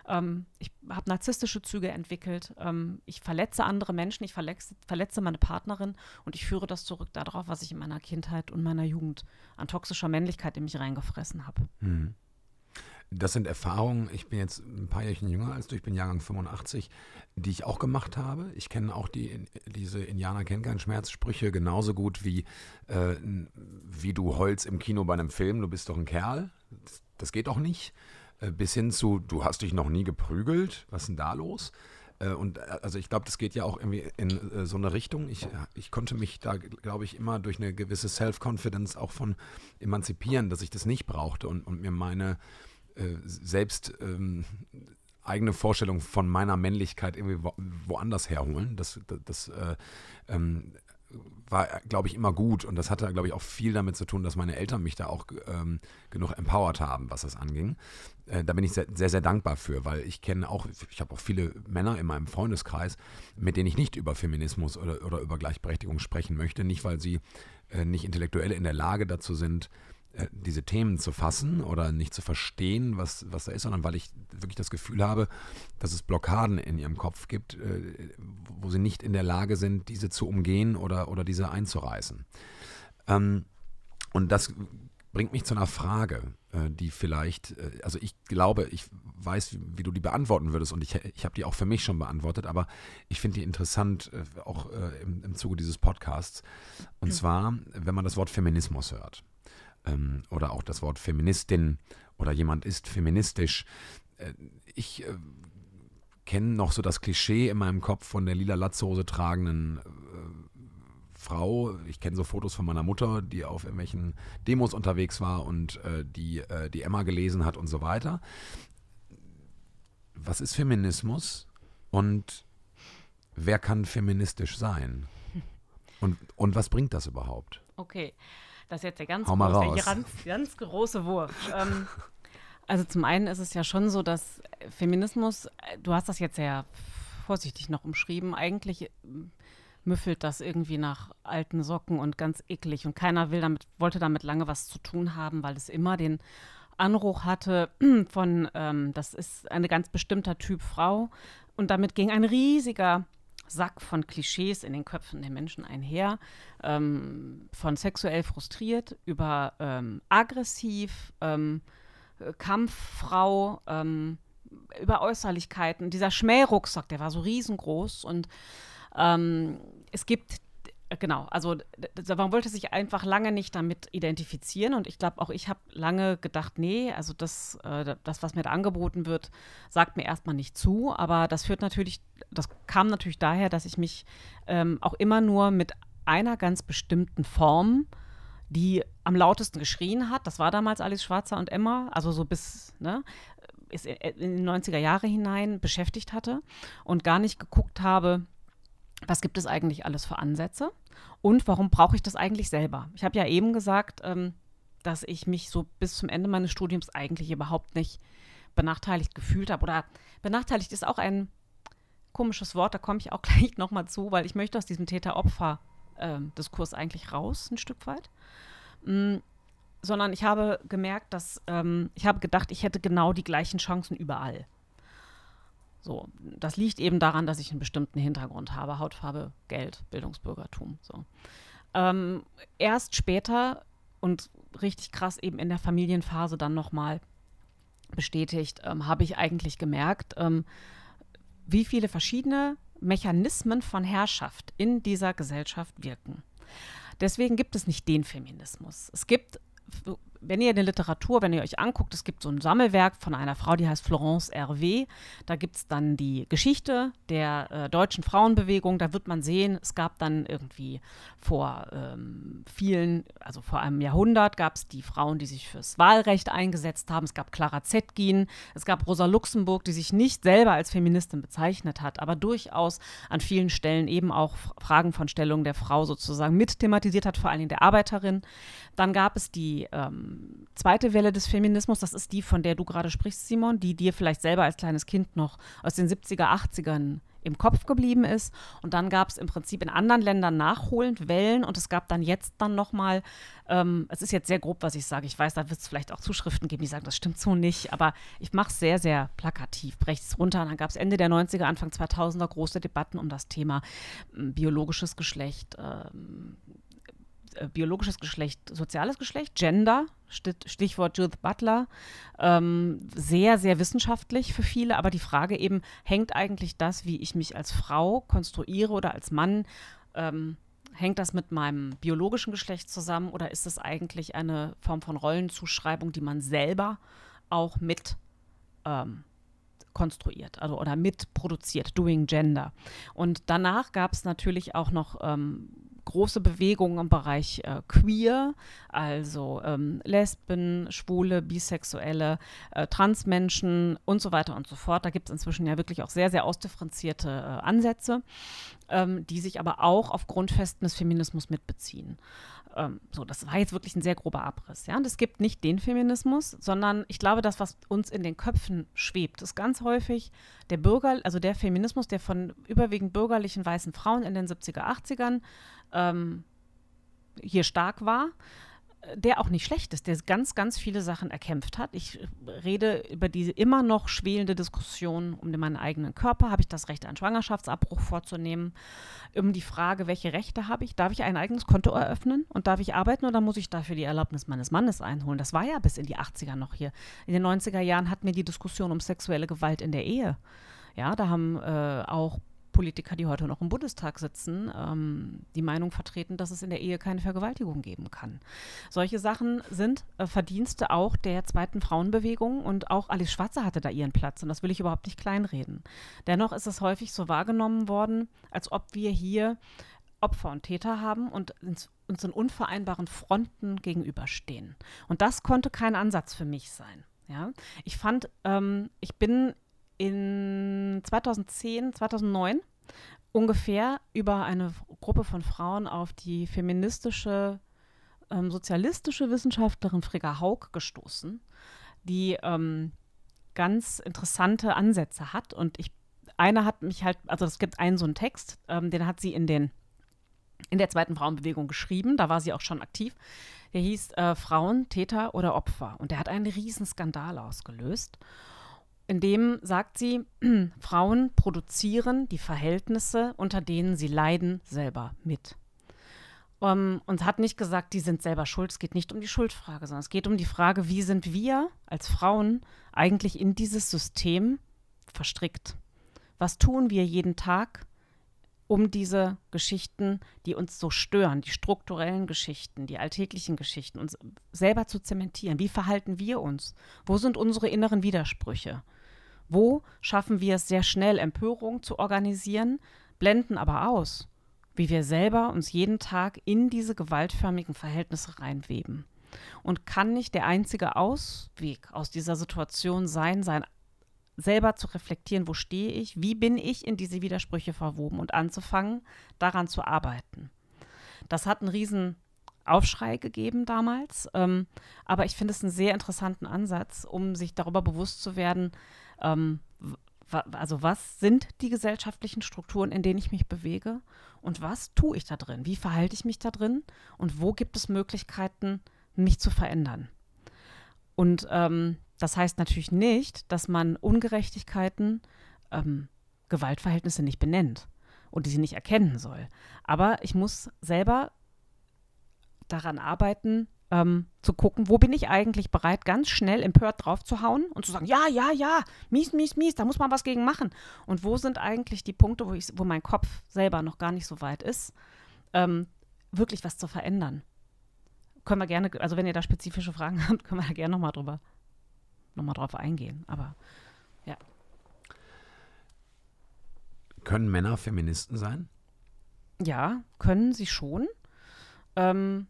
Ähm, ich habe narzisstische Züge entwickelt, ähm, ich verletze andere Menschen, ich verletze, verletze meine Partnerin und ich führe das zurück darauf, was ich in meiner Kindheit und meiner Jugend an toxischer Männlichkeit in mich reingefressen habe. Hm. Das sind Erfahrungen, ich bin jetzt ein paar Jährchen jünger als du, ich bin Jahrgang 85, die ich auch gemacht habe. Ich kenne auch die, diese Indianer kennen keinen Schmerzsprüche genauso gut wie, äh, wie du Holz im Kino bei einem Film, du bist doch ein Kerl. Das, das geht doch nicht. Äh, bis hin zu, du hast dich noch nie geprügelt, was ist denn da los? Äh, und äh, also ich glaube, das geht ja auch irgendwie in so eine Richtung. Ich, ich konnte mich da, glaube ich, immer durch eine gewisse Self-Confidence auch von emanzipieren, dass ich das nicht brauchte und, und mir meine selbst ähm, eigene Vorstellung von meiner Männlichkeit irgendwie wo, woanders herholen. Das, das, das äh, ähm, war, glaube ich, immer gut. Und das hatte, glaube ich, auch viel damit zu tun, dass meine Eltern mich da auch ähm, genug empowered haben, was das anging. Äh, da bin ich sehr, sehr, sehr, dankbar für, weil ich kenne auch, ich habe auch viele Männer in meinem Freundeskreis, mit denen ich nicht über Feminismus oder, oder über Gleichberechtigung sprechen möchte. Nicht, weil sie äh, nicht intellektuell in der Lage dazu sind, äh, diese Themen zu fassen oder nicht zu verstehen, was, was da ist, sondern weil ich wirklich das Gefühl habe, dass es Blockaden in ihrem Kopf gibt, äh, wo sie nicht in der Lage sind, diese zu umgehen oder, oder diese einzureißen. Ähm, und das bringt mich zu einer Frage, äh, die vielleicht, also ich glaube, ich weiß, wie, wie du die beantworten würdest und ich, ich habe die auch für mich schon beantwortet, aber ich finde die interessant, auch im, im Zuge dieses Podcasts. Und mhm. zwar, wenn man das Wort Feminismus hört ähm, oder auch das Wort Feministin oder jemand ist feministisch. Äh, ich äh, kenne noch so das Klischee in meinem Kopf von der lila Latzhose tragenden äh, Frau. Ich kenne so Fotos von meiner Mutter, die auf irgendwelchen Demos unterwegs war und äh, die, äh, die Emma gelesen hat und so weiter. Was ist Feminismus und wer kann feministisch sein? Und, und was bringt das überhaupt? Okay. Das ist jetzt der ganz, große, ganz, ganz große Wurf. ähm, also zum einen ist es ja schon so, dass Feminismus, du hast das jetzt sehr vorsichtig noch umschrieben, eigentlich äh, müffelt das irgendwie nach alten Socken und ganz eklig. Und keiner will damit, wollte damit lange was zu tun haben, weil es immer den Anruch hatte von, ähm, das ist eine ganz bestimmter Typ Frau. Und damit ging ein riesiger Sack von Klischees in den Köpfen der Menschen einher, ähm, von sexuell frustriert über ähm, aggressiv, ähm, Kampffrau, ähm, über Äußerlichkeiten. Dieser Schmährucksack, der war so riesengroß und ähm, es gibt genau, also man wollte sich einfach lange nicht damit identifizieren und ich glaube auch ich habe lange gedacht, nee, also das, äh, das, was mir da angeboten wird, sagt mir erstmal nicht zu, aber das führt natürlich, das kam natürlich daher, dass ich mich ähm, auch immer nur mit einer ganz bestimmten Form, die am lautesten geschrien hat, das war damals Alice Schwarzer und Emma, also so bis, ne, in die 90er Jahre hinein beschäftigt hatte und gar nicht geguckt habe, was gibt es eigentlich alles für Ansätze und warum brauche ich das eigentlich selber? Ich habe ja eben gesagt, ähm, dass ich mich so bis zum Ende meines Studiums eigentlich überhaupt nicht benachteiligt gefühlt habe. Oder benachteiligt ist auch ein komisches Wort, da komme ich auch gleich nochmal zu, weil ich möchte aus diesem Täter-Opfer-Diskurs ähm, eigentlich raus, ein Stück weit. Mm, sondern ich habe gemerkt, dass ähm, ich habe gedacht, ich hätte genau die gleichen Chancen überall. So, das liegt eben daran, dass ich einen bestimmten Hintergrund habe: Hautfarbe, Geld, Bildungsbürgertum. So. Ähm, erst später und richtig krass eben in der Familienphase dann nochmal bestätigt, ähm, habe ich eigentlich gemerkt, ähm, wie viele verschiedene Mechanismen von Herrschaft in dieser Gesellschaft wirken. Deswegen gibt es nicht den Feminismus. Es gibt wenn ihr in der Literatur, wenn ihr euch anguckt, es gibt so ein Sammelwerk von einer Frau, die heißt Florence Hervé. Da gibt es dann die Geschichte der äh, deutschen Frauenbewegung. Da wird man sehen, es gab dann irgendwie vor ähm, vielen, also vor einem Jahrhundert, gab es die Frauen, die sich fürs Wahlrecht eingesetzt haben. Es gab Clara Zetkin, es gab Rosa Luxemburg, die sich nicht selber als Feministin bezeichnet hat, aber durchaus an vielen Stellen eben auch Fragen von Stellung der Frau sozusagen mit thematisiert hat, vor allen Dingen der Arbeiterin. Dann gab es die ähm, zweite Welle des Feminismus, das ist die, von der du gerade sprichst, Simon, die dir vielleicht selber als kleines Kind noch aus den 70er, 80ern im Kopf geblieben ist. Und dann gab es im Prinzip in anderen Ländern nachholend Wellen und es gab dann jetzt dann nochmal, ähm, es ist jetzt sehr grob, was ich sage, ich weiß, da wird es vielleicht auch Zuschriften geben, die sagen, das stimmt so nicht, aber ich mache es sehr, sehr plakativ, breche es runter. Und dann gab es Ende der 90er, Anfang 2000er große Debatten um das Thema äh, biologisches Geschlecht, äh, äh, biologisches Geschlecht, soziales Geschlecht, Gender, Stichwort Judith Butler, ähm, sehr, sehr wissenschaftlich für viele. Aber die Frage eben, hängt eigentlich das, wie ich mich als Frau konstruiere oder als Mann, ähm, hängt das mit meinem biologischen Geschlecht zusammen oder ist es eigentlich eine Form von Rollenzuschreibung, die man selber auch mit ähm, konstruiert also, oder mitproduziert, Doing Gender. Und danach gab es natürlich auch noch ähm, große Bewegungen im Bereich äh, Queer, also ähm, Lesben, Schwule, Bisexuelle, äh, Transmenschen und so weiter und so fort. Da gibt es inzwischen ja wirklich auch sehr, sehr ausdifferenzierte äh, Ansätze, ähm, die sich aber auch auf Grundfesten des Feminismus mitbeziehen. Ähm, so, das war jetzt wirklich ein sehr grober Abriss. Ja? Und es gibt nicht den Feminismus, sondern ich glaube, das, was uns in den Köpfen schwebt, ist ganz häufig der Bürger, also der Feminismus, der von überwiegend bürgerlichen weißen Frauen in den 70er, 80ern ähm, hier stark war, der auch nicht schlecht ist, der ganz, ganz viele Sachen erkämpft hat. Ich rede über diese immer noch schwelende Diskussion um meinen eigenen Körper. Habe ich das Recht, einen Schwangerschaftsabbruch vorzunehmen? Um die Frage, welche Rechte habe ich? Darf ich ein eigenes Konto eröffnen? Und darf ich arbeiten oder muss ich dafür die Erlaubnis meines Mannes einholen? Das war ja bis in die 80er noch hier. In den 90er Jahren hatten wir die Diskussion um sexuelle Gewalt in der Ehe. Ja, da haben äh, auch Politiker, die heute noch im Bundestag sitzen, ähm, die Meinung vertreten, dass es in der Ehe keine Vergewaltigung geben kann. Solche Sachen sind äh, Verdienste auch der zweiten Frauenbewegung und auch Alice Schwarzer hatte da ihren Platz und das will ich überhaupt nicht kleinreden. Dennoch ist es häufig so wahrgenommen worden, als ob wir hier Opfer und Täter haben und uns in unvereinbaren Fronten gegenüberstehen. Und das konnte kein Ansatz für mich sein. Ja? Ich fand, ähm, ich bin in 2010, 2009 ungefähr über eine Gruppe von Frauen auf die feministische, ähm, sozialistische Wissenschaftlerin Frigga Haug gestoßen, die ähm, ganz interessante Ansätze hat. Und ich, einer hat mich halt, also es gibt einen so einen Text, ähm, den hat sie in den in der zweiten Frauenbewegung geschrieben, da war sie auch schon aktiv. Der hieß äh, Frauen, Täter oder Opfer. Und der hat einen Riesenskandal ausgelöst in dem sagt sie, Frauen produzieren die Verhältnisse, unter denen sie leiden, selber mit. Um, ähm, und hat nicht gesagt, die sind selber schuld. Es geht nicht um die Schuldfrage, sondern es geht um die Frage, wie sind wir als Frauen eigentlich in dieses System verstrickt? Was tun wir jeden Tag, um diese Geschichten, die uns so stören, die strukturellen Geschichten, die alltäglichen Geschichten, uns selber zu zementieren? Wie verhalten wir uns? Wo sind unsere inneren Widersprüche? Wo schaffen wir es sehr schnell, Empörung zu organisieren, blenden aber aus, wie wir selber uns jeden Tag in diese gewaltförmigen Verhältnisse reinweben. Und kann nicht der einzige Ausweg aus dieser Situation sein, sein selber zu reflektieren, wo stehe ich, wie bin ich in diese Widersprüche verwoben und anzufangen, daran zu arbeiten. Das hat einen riesen Aufschrei gegeben damals. Ähm, aber ich finde es einen sehr interessanten Ansatz, um sich darüber bewusst zu werden, ähm, also was sind die gesellschaftlichen Strukturen, in denen ich mich bewege und was tue ich da drin? Wie verhalte ich mich da drin und wo gibt es Möglichkeiten, mich zu verändern? Und ähm, das heißt natürlich nicht, dass man Ungerechtigkeiten, ähm, Gewaltverhältnisse nicht benennt und die sie nicht erkennen soll. Aber ich muss selber daran arbeiten, ähm, zu gucken, wo bin ich eigentlich bereit, ganz schnell empört drauf zu hauen und zu sagen, ja, ja, ja, mies, mies, mies, da muss man was gegen machen. Und wo sind eigentlich die Punkte, wo, ich, wo mein Kopf selber noch gar nicht so weit ist, ähm, wirklich was zu verändern. Können wir gerne, also wenn ihr da spezifische Fragen habt, können wir da gerne nochmal drüber, nochmal drauf eingehen. Aber ja. Können Männer Feministen sein? Ja, können sie schon. Ähm,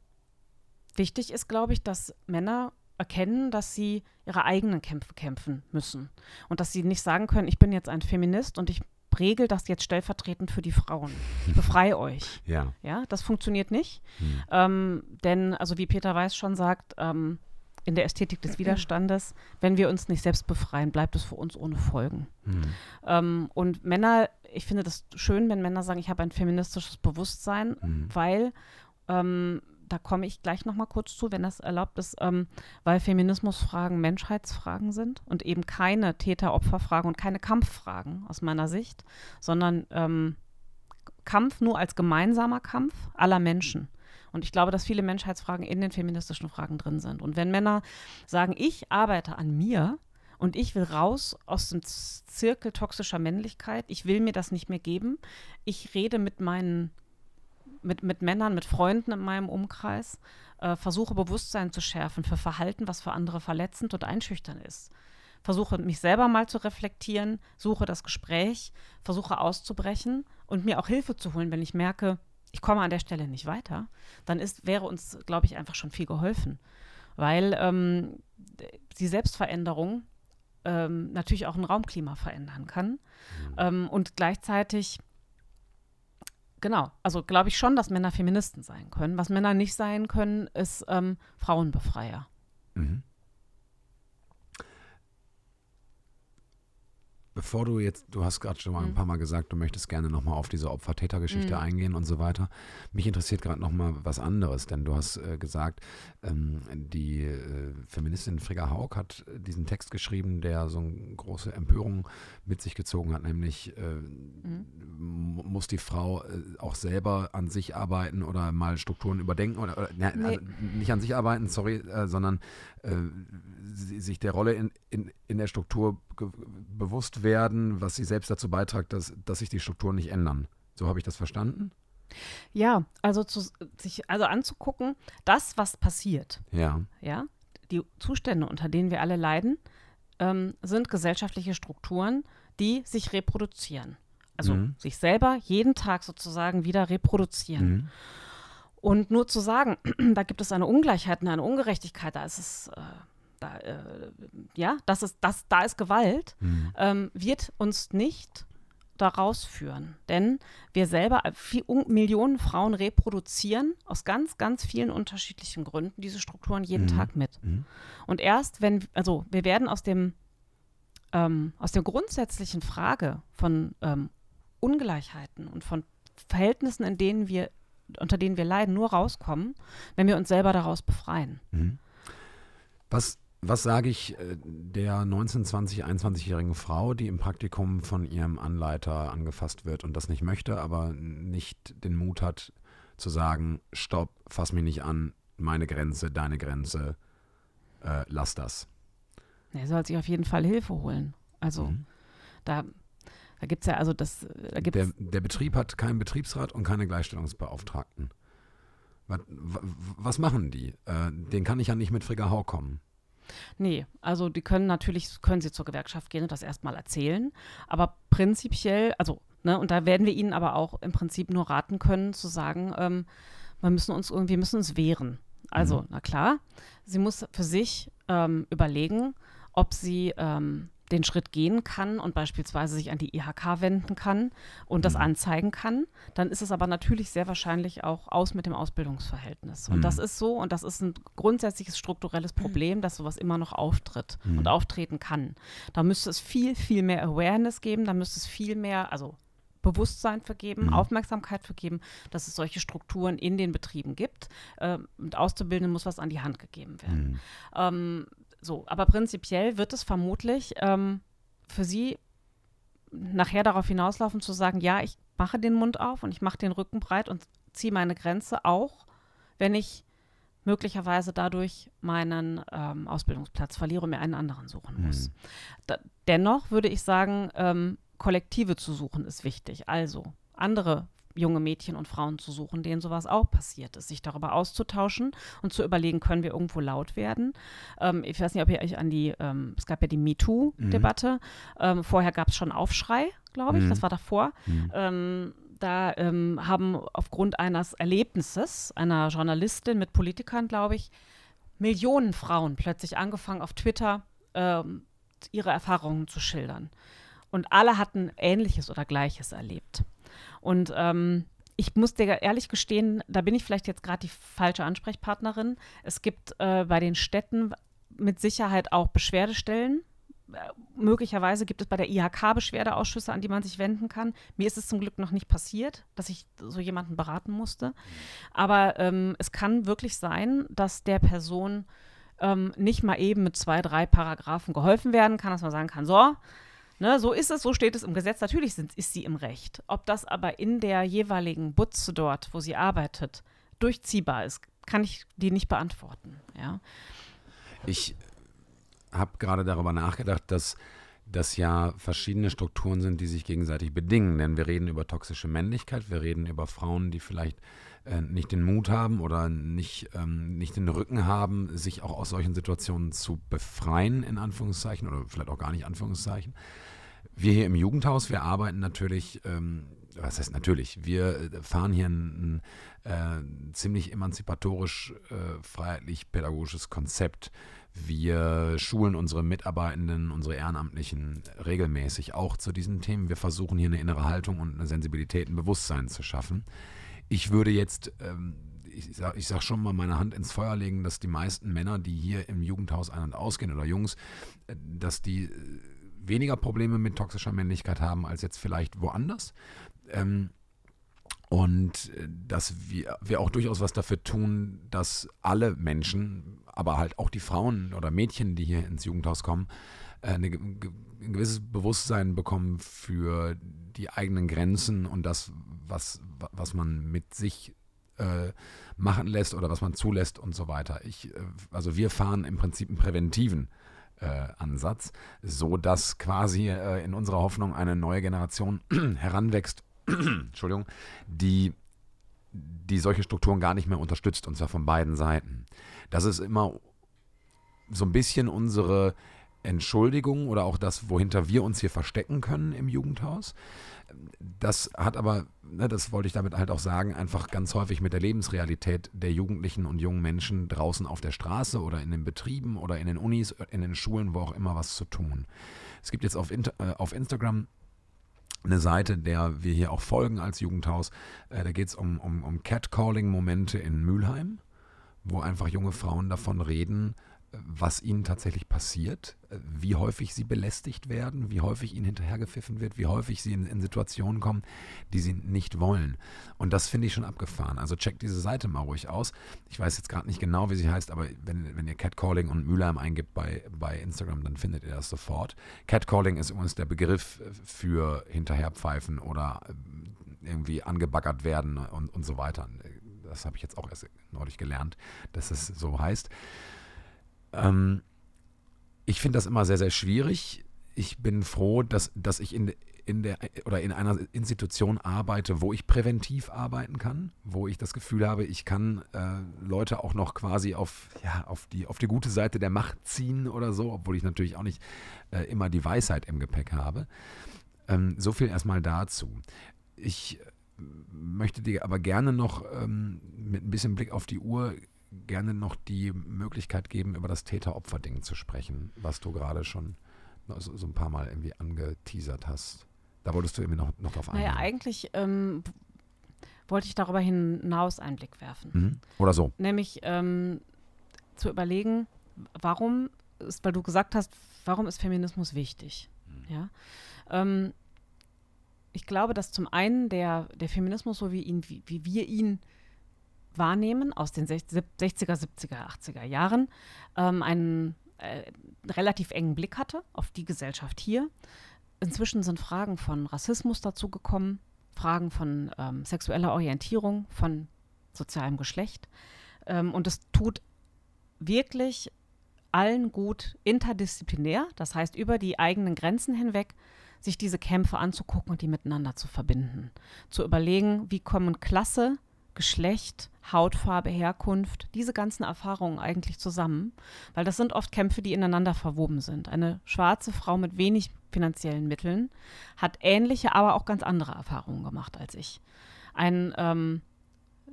Wichtig ist, glaube ich, dass Männer erkennen, dass sie ihre eigenen Kämpfe kämpfen müssen. Und dass sie nicht sagen können, ich bin jetzt ein Feminist und ich regel das jetzt stellvertretend für die Frauen. Ich befreie euch. Ja. Ja, das funktioniert nicht. Hm. Ähm, denn, also wie Peter Weiß schon sagt, ähm, in der Ästhetik des Widerstandes, wenn wir uns nicht selbst befreien, bleibt es für uns ohne Folgen. Hm. Ähm, und Männer, ich finde das schön, wenn Männer sagen, ich habe ein feministisches Bewusstsein, hm. weil ähm, da komme ich gleich noch mal kurz zu, wenn das erlaubt ist, ähm, weil Feminismusfragen Menschheitsfragen sind und eben keine Täter-Opfer-Fragen und keine Kampffragen aus meiner Sicht, sondern ähm, Kampf nur als gemeinsamer Kampf aller Menschen. Und ich glaube, dass viele Menschheitsfragen in den feministischen Fragen drin sind. Und wenn Männer sagen, ich arbeite an mir, und ich will raus aus dem Zirkel toxischer Männlichkeit. Ich will mir das nicht mehr geben. Ich rede mit meinen mit, mit Männern, mit Freunden in meinem Umkreis, äh, versuche Bewusstsein zu schärfen für Verhalten, was für andere verletzend und einschüchtern ist. Versuche mich selber mal zu reflektieren, suche das Gespräch, versuche auszubrechen und mir auch Hilfe zu holen, wenn ich merke, ich komme an der Stelle nicht weiter, dann ist, wäre uns, glaube ich, einfach schon viel geholfen. Weil ähm, die Selbstveränderung ähm, natürlich auch ein Raumklima verändern kann. Mhm. Ähm, und gleichzeitig Genau, also glaube ich schon, dass Männer Feministen sein können. Was Männer nicht sein können, ist ähm, Frauenbefreier. Mhm. Bevor du jetzt, du hast gerade schon mal ein mhm. paar Mal gesagt, du möchtest gerne nochmal auf diese Opfer-Täter-Geschichte mhm. eingehen und so weiter. Mich interessiert gerade nochmal was anderes, denn du hast äh, gesagt, ähm, die äh, Feministin Frigga Haug hat diesen Text geschrieben, der so eine große Empörung mit sich gezogen hat, nämlich äh, mhm. muss die Frau äh, auch selber an sich arbeiten oder mal Strukturen überdenken oder, oder ne, nee. also nicht an sich arbeiten, sorry, äh, sondern äh, sich der Rolle in, in, in der Struktur bewusst werden, was sie selbst dazu beiträgt, dass, dass sich die Strukturen nicht ändern. So habe ich das verstanden? Ja, also zu, sich also anzugucken, das, was passiert. Ja. Ja. Die Zustände, unter denen wir alle leiden, ähm, sind gesellschaftliche Strukturen, die sich reproduzieren. Also mhm. sich selber jeden Tag sozusagen wieder reproduzieren. Mhm. Und nur zu sagen, da gibt es eine Ungleichheit und eine Ungerechtigkeit, da ist es. Äh, da, äh, ja, das ist, das, da ist Gewalt, mhm. ähm, wird uns nicht daraus führen. Denn wir selber, äh, viel, Millionen Frauen reproduzieren aus ganz, ganz vielen unterschiedlichen Gründen diese Strukturen jeden mhm. Tag mit. Mhm. Und erst wenn, also wir werden aus dem, ähm, aus der grundsätzlichen Frage von ähm, Ungleichheiten und von Verhältnissen, in denen wir, unter denen wir leiden, nur rauskommen, wenn wir uns selber daraus befreien. Mhm. Was was sage ich äh, der 19, 20, 21-jährigen Frau, die im Praktikum von ihrem Anleiter angefasst wird und das nicht möchte, aber nicht den Mut hat zu sagen, stopp, fass mich nicht an, meine Grenze, deine Grenze, äh, lass das. Er soll sich auf jeden Fall Hilfe holen. Also mhm. da, da gibt es ja, also das, da gibt's der, der Betrieb hat keinen Betriebsrat und keine Gleichstellungsbeauftragten. Was, was machen die? Äh, den kann ich ja nicht mit Frigga Hau kommen. Nee, also die können natürlich, können sie zur Gewerkschaft gehen und das erstmal erzählen. Aber prinzipiell, also, ne, und da werden wir ihnen aber auch im Prinzip nur raten können, zu sagen, ähm, wir müssen uns irgendwie, müssen uns wehren. Also, mhm. na klar, sie muss für sich ähm, überlegen, ob sie ähm, den Schritt gehen kann und beispielsweise sich an die IHK wenden kann und das Mhm. anzeigen kann, dann ist es aber natürlich sehr wahrscheinlich auch aus mit dem Ausbildungsverhältnis. Und Mhm. das ist so und das ist ein grundsätzliches strukturelles Problem, dass sowas immer noch auftritt Mhm. und auftreten kann. Da müsste es viel, viel mehr Awareness geben, da müsste es viel mehr, also Bewusstsein vergeben, Mhm. Aufmerksamkeit vergeben, dass es solche Strukturen in den Betrieben gibt. Ähm, und Auszubildenden muss was an die Hand gegeben werden. Mhm. Ähm, so, aber prinzipiell wird es vermutlich ähm, für Sie nachher darauf hinauslaufen zu sagen, ja, ich mache den Mund auf und ich mache den Rücken breit und ziehe meine Grenze auch, wenn ich möglicherweise dadurch meinen ähm, Ausbildungsplatz verliere und mir einen anderen suchen muss. Mhm. Da, dennoch würde ich sagen, ähm, Kollektive zu suchen ist wichtig. Also andere junge Mädchen und Frauen zu suchen, denen sowas auch passiert ist, sich darüber auszutauschen und zu überlegen, können wir irgendwo laut werden. Ähm, ich weiß nicht, ob ihr euch an die, ähm, es gab ja die MeToo-Debatte. Ähm, vorher gab es schon Aufschrei, glaube ich, Mhm. das war davor. Mhm. Ähm, da ähm, haben aufgrund eines Erlebnisses einer Journalistin mit Politikern, glaube ich, Millionen Frauen plötzlich angefangen auf Twitter ähm, ihre Erfahrungen zu schildern. Und alle hatten Ähnliches oder Gleiches erlebt. Und ähm, ich muss dir ehrlich gestehen, da bin ich vielleicht jetzt gerade die falsche Ansprechpartnerin. Es gibt äh, bei den Städten mit Sicherheit auch Beschwerdestellen. Äh, möglicherweise gibt es bei der IHK Beschwerdeausschüsse, an die man sich wenden kann. Mir ist es zum Glück noch nicht passiert, dass ich so jemanden beraten musste. Aber ähm, es kann wirklich sein, dass der Person ähm, nicht mal eben mit zwei, drei Paragraphen geholfen werden kann, dass man sagen kann, so, ne, so ist es, so steht es im Gesetz. Natürlich sind, ist sie im Recht. Ob das aber in der jeweiligen Butze dort, wo sie arbeitet, durchziehbar ist, kann ich die nicht beantworten. Ja. Ich habe gerade darüber nachgedacht, dass das ja verschiedene Strukturen sind, die sich gegenseitig bedingen. Denn wir reden über toxische Männlichkeit, wir reden über Frauen, die vielleicht äh, nicht den Mut haben oder nicht, ähm, nicht den Rücken haben, sich auch aus solchen Situationen zu befreien, in Anführungszeichen, oder vielleicht auch gar nicht Anführungszeichen. Wir hier im Jugendhaus, wir arbeiten natürlich, ähm, was heißt natürlich, wir äh, fahren hier ein, ein äh, ziemlich emanzipatorisch, äh, freiheitlich-pädagogisches Konzept. Wir schulen unsere Mitarbeitenden, unsere Ehrenamtlichen regelmäßig auch zu diesen Themen. Wir versuchen hier eine innere Haltung und eine Sensibilität, ein Bewusstsein zu schaffen. Ich würde jetzt, ähm, ich sage ich sag schon mal, meine Hand ins Feuer legen, dass die meisten Männer, die hier im Jugendhaus ein- und ausgehen oder Jungs, äh, dass die äh, weniger Probleme mit toxischer Männlichkeit haben als jetzt vielleicht woanders. Ähm, und äh, dass wir, wir auch durchaus was dafür tun, dass alle Menschen, aber halt auch die Frauen oder Mädchen, die hier ins Jugendhaus kommen, äh, eine, ein gewisses Bewusstsein bekommen für die eigenen Grenzen und das, was, wa- was man mit sich äh, machen lässt oder was man zulässt und so weiter. Ich, äh, also wir fahren im Prinzip einen präventiven äh, Ansatz, so dass quasi äh, in unserer Hoffnung eine neue Generation heranwächst, Entschuldigung, die, die solche Strukturen gar nicht mehr unterstützt, und zwar von beiden Seiten. Das ist immer so ein bisschen unsere Entschuldigung oder auch das, wohinter wir uns hier verstecken können im Jugendhaus. Das hat aber, ne, das wollte ich damit halt auch sagen, einfach ganz häufig mit der Lebensrealität der Jugendlichen und jungen Menschen draußen auf der Straße oder in den Betrieben oder in den Unis, in den Schulen, wo auch immer was zu tun. Es gibt jetzt auf, äh, auf Instagram eine Seite, der wir hier auch folgen als Jugendhaus. Äh, da geht es um, um, um Catcalling-Momente in Mülheim, wo einfach junge Frauen davon reden, was ihnen tatsächlich passiert, wie häufig sie belästigt werden, wie häufig ihnen hinterhergepfiffen wird, wie häufig sie in, in Situationen kommen, die sie nicht wollen. Und das finde ich schon abgefahren. Also checkt diese Seite mal ruhig aus. Ich weiß jetzt gerade nicht genau, wie sie heißt, aber wenn, wenn ihr Catcalling und Mülheim eingibt bei, bei Instagram, dann findet ihr das sofort. Catcalling ist übrigens der Begriff für hinterherpfeifen oder äh, irgendwie angebaggert werden und, und so weiter. Das habe ich jetzt auch erst neulich gelernt, dass es so heißt. Ähm, ich finde das immer sehr, sehr schwierig. Ich bin froh, dass, dass ich in, in der oder in einer Institution arbeite, wo ich präventiv arbeiten kann, wo ich das Gefühl habe, ich kann äh, Leute auch noch quasi auf, ja, auf, die, auf die gute Seite der Macht ziehen oder so, obwohl ich natürlich auch nicht äh, immer die Weisheit im Gepäck habe. Ähm, so viel erstmal dazu. Ich möchte dir aber gerne noch ähm, mit ein bisschen Blick auf die Uhr gerne noch die Möglichkeit geben, über das Täter-Opfer-Ding zu sprechen, was du gerade schon so, so ein paar Mal irgendwie angeteasert hast. Da wolltest du irgendwie noch, noch drauf eingehen. Naja, eigentlich ähm, wollte ich darüber hinaus einen Blick werfen. Mhm. Oder so. Nämlich ähm, zu überlegen, warum ist, weil du gesagt hast, warum ist Feminismus wichtig? Mhm. Ja. Ähm, ich glaube, dass zum einen der, der Feminismus, so wie, ihn, wie, wie wir ihn wahrnehmen, aus den 60er, 70er, 80er Jahren, ähm, einen äh, relativ engen Blick hatte auf die Gesellschaft hier. Inzwischen sind Fragen von Rassismus dazugekommen, Fragen von ähm, sexueller Orientierung, von sozialem Geschlecht. Ähm, und es tut wirklich allen gut interdisziplinär, das heißt über die eigenen Grenzen hinweg, sich diese Kämpfe anzugucken und die miteinander zu verbinden. Zu überlegen, wie kommen Klasse, Geschlecht, Hautfarbe, Herkunft, diese ganzen Erfahrungen eigentlich zusammen, weil das sind oft Kämpfe, die ineinander verwoben sind. Eine schwarze Frau mit wenig finanziellen Mitteln hat ähnliche, aber auch ganz andere Erfahrungen gemacht als ich. Ein ähm,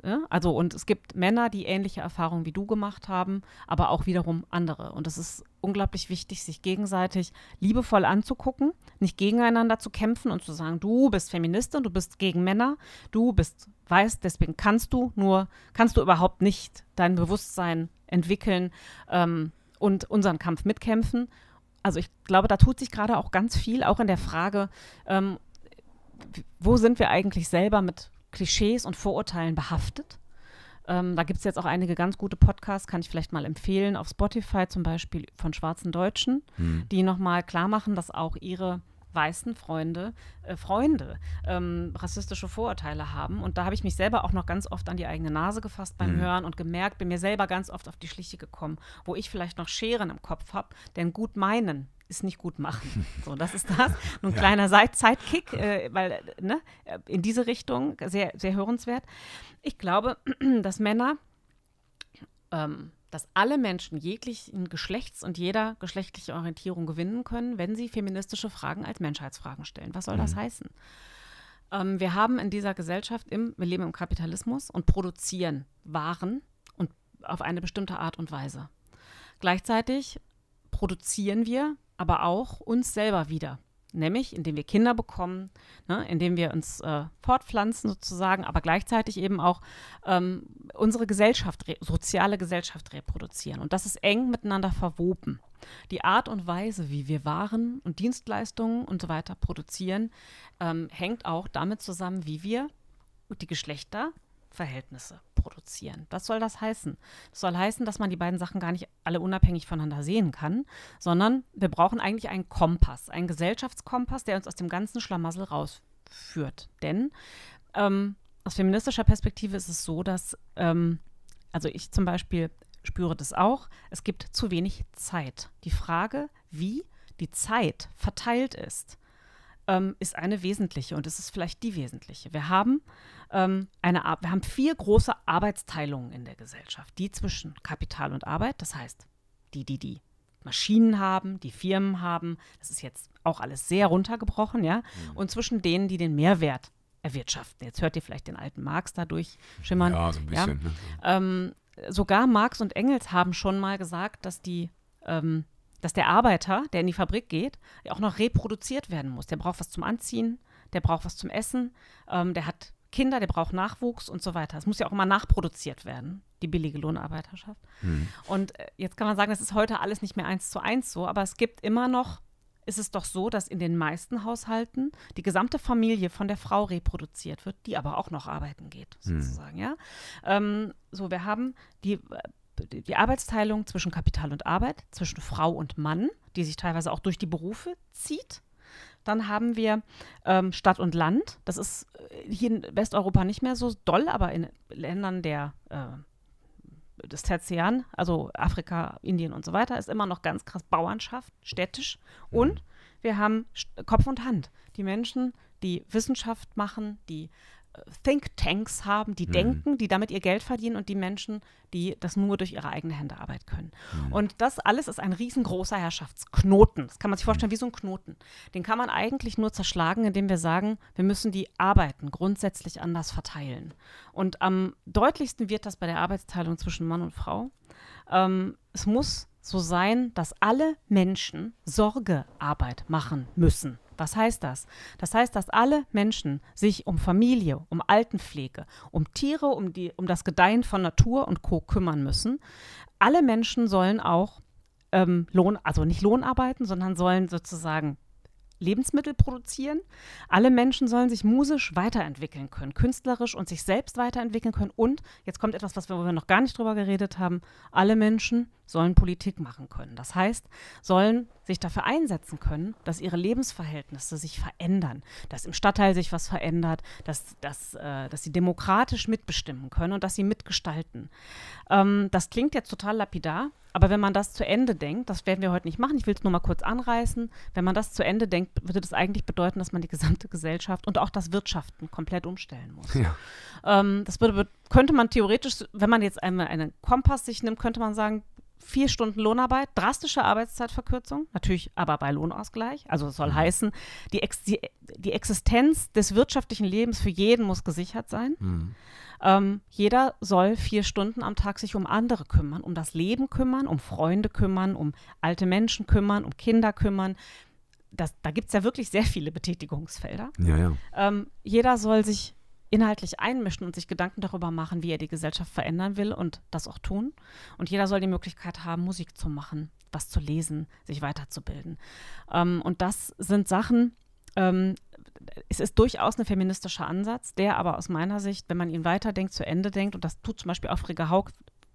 ja, also und es gibt Männer, die ähnliche Erfahrungen wie du gemacht haben, aber auch wiederum andere. Und es ist unglaublich wichtig, sich gegenseitig liebevoll anzugucken, nicht gegeneinander zu kämpfen und zu sagen, du bist Feministin, du bist gegen Männer, du bist weiß, deswegen kannst du nur, kannst du überhaupt nicht dein Bewusstsein entwickeln ähm, und unseren Kampf mitkämpfen. Also ich glaube, da tut sich gerade auch ganz viel, auch in der Frage, ähm, wo sind wir eigentlich selber mit Klischees und Vorurteilen behaftet. Ähm, da gibt es jetzt auch einige ganz gute Podcasts, kann ich vielleicht mal empfehlen, auf Spotify zum Beispiel von schwarzen Deutschen, Mhm. die nochmal klar machen, dass auch ihre weißen Freunde, äh, Freunde ähm, rassistische Vorurteile haben. Und da habe ich mich selber auch noch ganz oft an die eigene Nase gefasst beim Mhm. Hören und gemerkt, bin mir selber ganz oft auf die Schliche gekommen, wo ich vielleicht noch Scheren im Kopf habe, denn gut meinen ist nicht gut machen. So, das ist das. Nur ein Ja. kleiner Side- Sidekick, äh, weil, äh, ne, in diese Richtung sehr, sehr hörenswert. Ich glaube, dass Männer, ähm, dass alle Menschen jeglichen Geschlechts und jeder geschlechtliche Orientierung gewinnen können, wenn sie feministische Fragen als Menschheitsfragen stellen. Was soll das Mhm. heißen? Ähm, wir haben in dieser Gesellschaft, im, wir leben im Kapitalismus und produzieren Waren und auf eine bestimmte Art und Weise. Gleichzeitig produzieren wir aber auch uns selber wieder. Nämlich, indem wir Kinder bekommen, ne, indem wir uns äh, fortpflanzen sozusagen, aber gleichzeitig eben auch ähm, unsere Gesellschaft, soziale Gesellschaft reproduzieren. Und das ist eng miteinander verwoben. Die Art und Weise, wie wir Waren und Dienstleistungen und so weiter produzieren, ähm, hängt auch damit zusammen, wie wir die Geschlechterverhältnisse produzieren. Was soll das heißen? Das soll heißen, dass man die beiden Sachen gar nicht alle unabhängig voneinander sehen kann, sondern wir brauchen eigentlich einen Kompass, einen Gesellschaftskompass, der uns aus dem ganzen Schlamassel rausführt. Denn ähm, aus feministischer Perspektive ist es so, dass, ähm, also ich zum Beispiel spüre das auch, es gibt zu wenig Zeit. Die Frage, wie die Zeit verteilt ist, ähm, ist eine wesentliche und es ist vielleicht die wesentliche. Wir haben, ähm, eine, Ar- wir haben vier große Arbeitsteilungen in der Gesellschaft, die zwischen Kapital und Arbeit, das heißt, die, die die Maschinen haben, die Firmen haben, das ist jetzt auch alles sehr runtergebrochen, ja, und zwischen denen, die den Mehrwert erwirtschaften. Jetzt hört ihr vielleicht den alten Marx dadurch schimmern. Ja, so ein bisschen. Ne? Ähm, sogar Marx und Engels haben schon mal gesagt, dass die, ähm, dass der Arbeiter, der in die Fabrik geht, auch noch reproduziert werden muss. Der braucht was zum Anziehen, der braucht was zum Essen, ähm, der hat Kinder, der braucht Nachwuchs und so weiter. Es muss ja auch immer nachproduziert werden, die billige Lohnarbeiterschaft. Mhm. Und äh, jetzt kann man sagen, das ist heute alles nicht mehr eins zu eins so, aber es gibt immer noch, ist es doch so, dass in den meisten Haushalten die gesamte Familie von der Frau reproduziert wird, die aber auch noch arbeiten geht, Hm. sozusagen, ja. Ähm, so, wir haben die, äh, die Arbeitsteilung zwischen Kapital und Arbeit, zwischen Frau und Mann, die sich teilweise auch durch die Berufe zieht. Dann haben wir ähm, Stadt und Land. Das ist äh, hier in Westeuropa nicht mehr so doll, aber in Ländern der äh, des Tertian, also Afrika, Indien und so weiter, ist immer noch ganz krass Bauernschaft, städtisch. Und wir haben Kopf und Hand. Die Menschen, die Wissenschaft machen, die Thinktanks haben, die Mhm. denken, die damit ihr Geld verdienen und die Menschen, die das nur durch ihre eigene Hände Arbeit können. Und das alles ist ein riesengroßer Herrschaftsknoten. Das kann man sich vorstellen wie so ein Knoten. Den kann man eigentlich nur zerschlagen, indem wir sagen, wir müssen die Arbeiten grundsätzlich anders verteilen. Und am deutlichsten wird das bei der Arbeitsteilung zwischen Mann und Frau. Ähm, es muss so sein, dass alle Menschen Sorgearbeit machen müssen. Was heißt das? Das heißt, dass alle Menschen sich um Familie, um Altenpflege, um Tiere, um, die, um das Gedeihen von Natur und Co. kümmern müssen. Alle Menschen sollen auch ähm, Lohn, also nicht Lohn arbeiten, sondern sollen sozusagen Lebensmittel produzieren. Alle Menschen sollen sich musisch weiterentwickeln können, künstlerisch und sich selbst weiterentwickeln können. Und jetzt kommt etwas, was wir, wir noch gar nicht drüber geredet haben. Alle Menschen sollen Politik machen können. Das heißt, sollen sich dafür einsetzen können, dass ihre Lebensverhältnisse sich verändern, dass im Stadtteil sich was verändert, dass, dass, äh, dass sie demokratisch mitbestimmen können und dass sie mitgestalten. Ähm, das klingt jetzt total lapidar, aber wenn man das zu Ende denkt, das werden wir heute nicht machen, ich will es nur mal kurz anreißen, wenn man das zu Ende denkt, würde das eigentlich bedeuten, dass man die gesamte Gesellschaft und auch das Wirtschaften komplett umstellen muss. Ja. Ähm, das würde, könnte man theoretisch, wenn man jetzt einmal einen Kompass sich nimmt, könnte man sagen, vier Stunden Lohnarbeit, drastische Arbeitszeitverkürzung, natürlich aber bei Lohnausgleich. Also es soll mhm. heißen, die, Ex die, die, Existenz des wirtschaftlichen Lebens für jeden muss gesichert sein. Mhm. Ähm, jeder soll vier Stunden am Tag sich um andere kümmern, um das Leben kümmern, um Freunde kümmern, um alte Menschen kümmern, um Kinder kümmern. Das, da gibt es ja wirklich sehr viele Betätigungsfelder. Ja, ja. Ähm, jeder soll sich inhaltlich einmischen und sich Gedanken darüber machen, wie er die Gesellschaft verändern will und das auch tun. Und jeder soll die Möglichkeit haben, Musik zu machen, was zu lesen, sich weiterzubilden. Ähm, und das sind Sachen, ähm, es ist durchaus ein feministischer Ansatz, der aber aus meiner Sicht, wenn man ihn weiterdenkt, zu Ende denkt, und das tut zum Beispiel auch Frigga Haug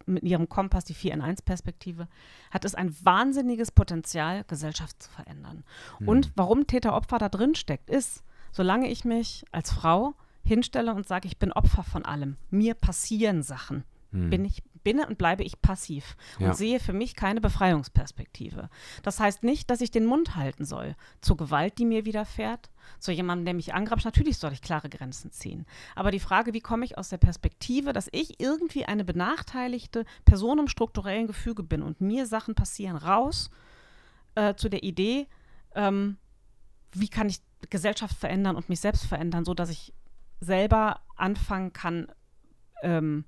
mit ihrem Kompass, die 4 in 1 Perspektive, hat es ein wahnsinniges Potenzial, Gesellschaft zu verändern. Mhm. Und warum Täter-Opfer da drin steckt, ist, solange ich mich als Frau hinstelle und sage, ich bin Opfer von allem. Mir passieren Sachen. Hm. Bin ich bin und bleibe ich passiv und ja. sehe für mich keine Befreiungsperspektive. Das heißt nicht, dass ich den Mund halten soll zur Gewalt, die mir widerfährt, zu jemandem, der mich angrapscht. Natürlich soll ich klare Grenzen ziehen. Aber die Frage, wie komme ich aus der Perspektive, dass ich irgendwie eine benachteiligte Person im strukturellen Gefüge bin und mir Sachen passieren, raus äh, zu der Idee, ähm, wie kann ich Gesellschaft verändern und mich selbst verändern, so dass ich selber anfangen kann, ähm,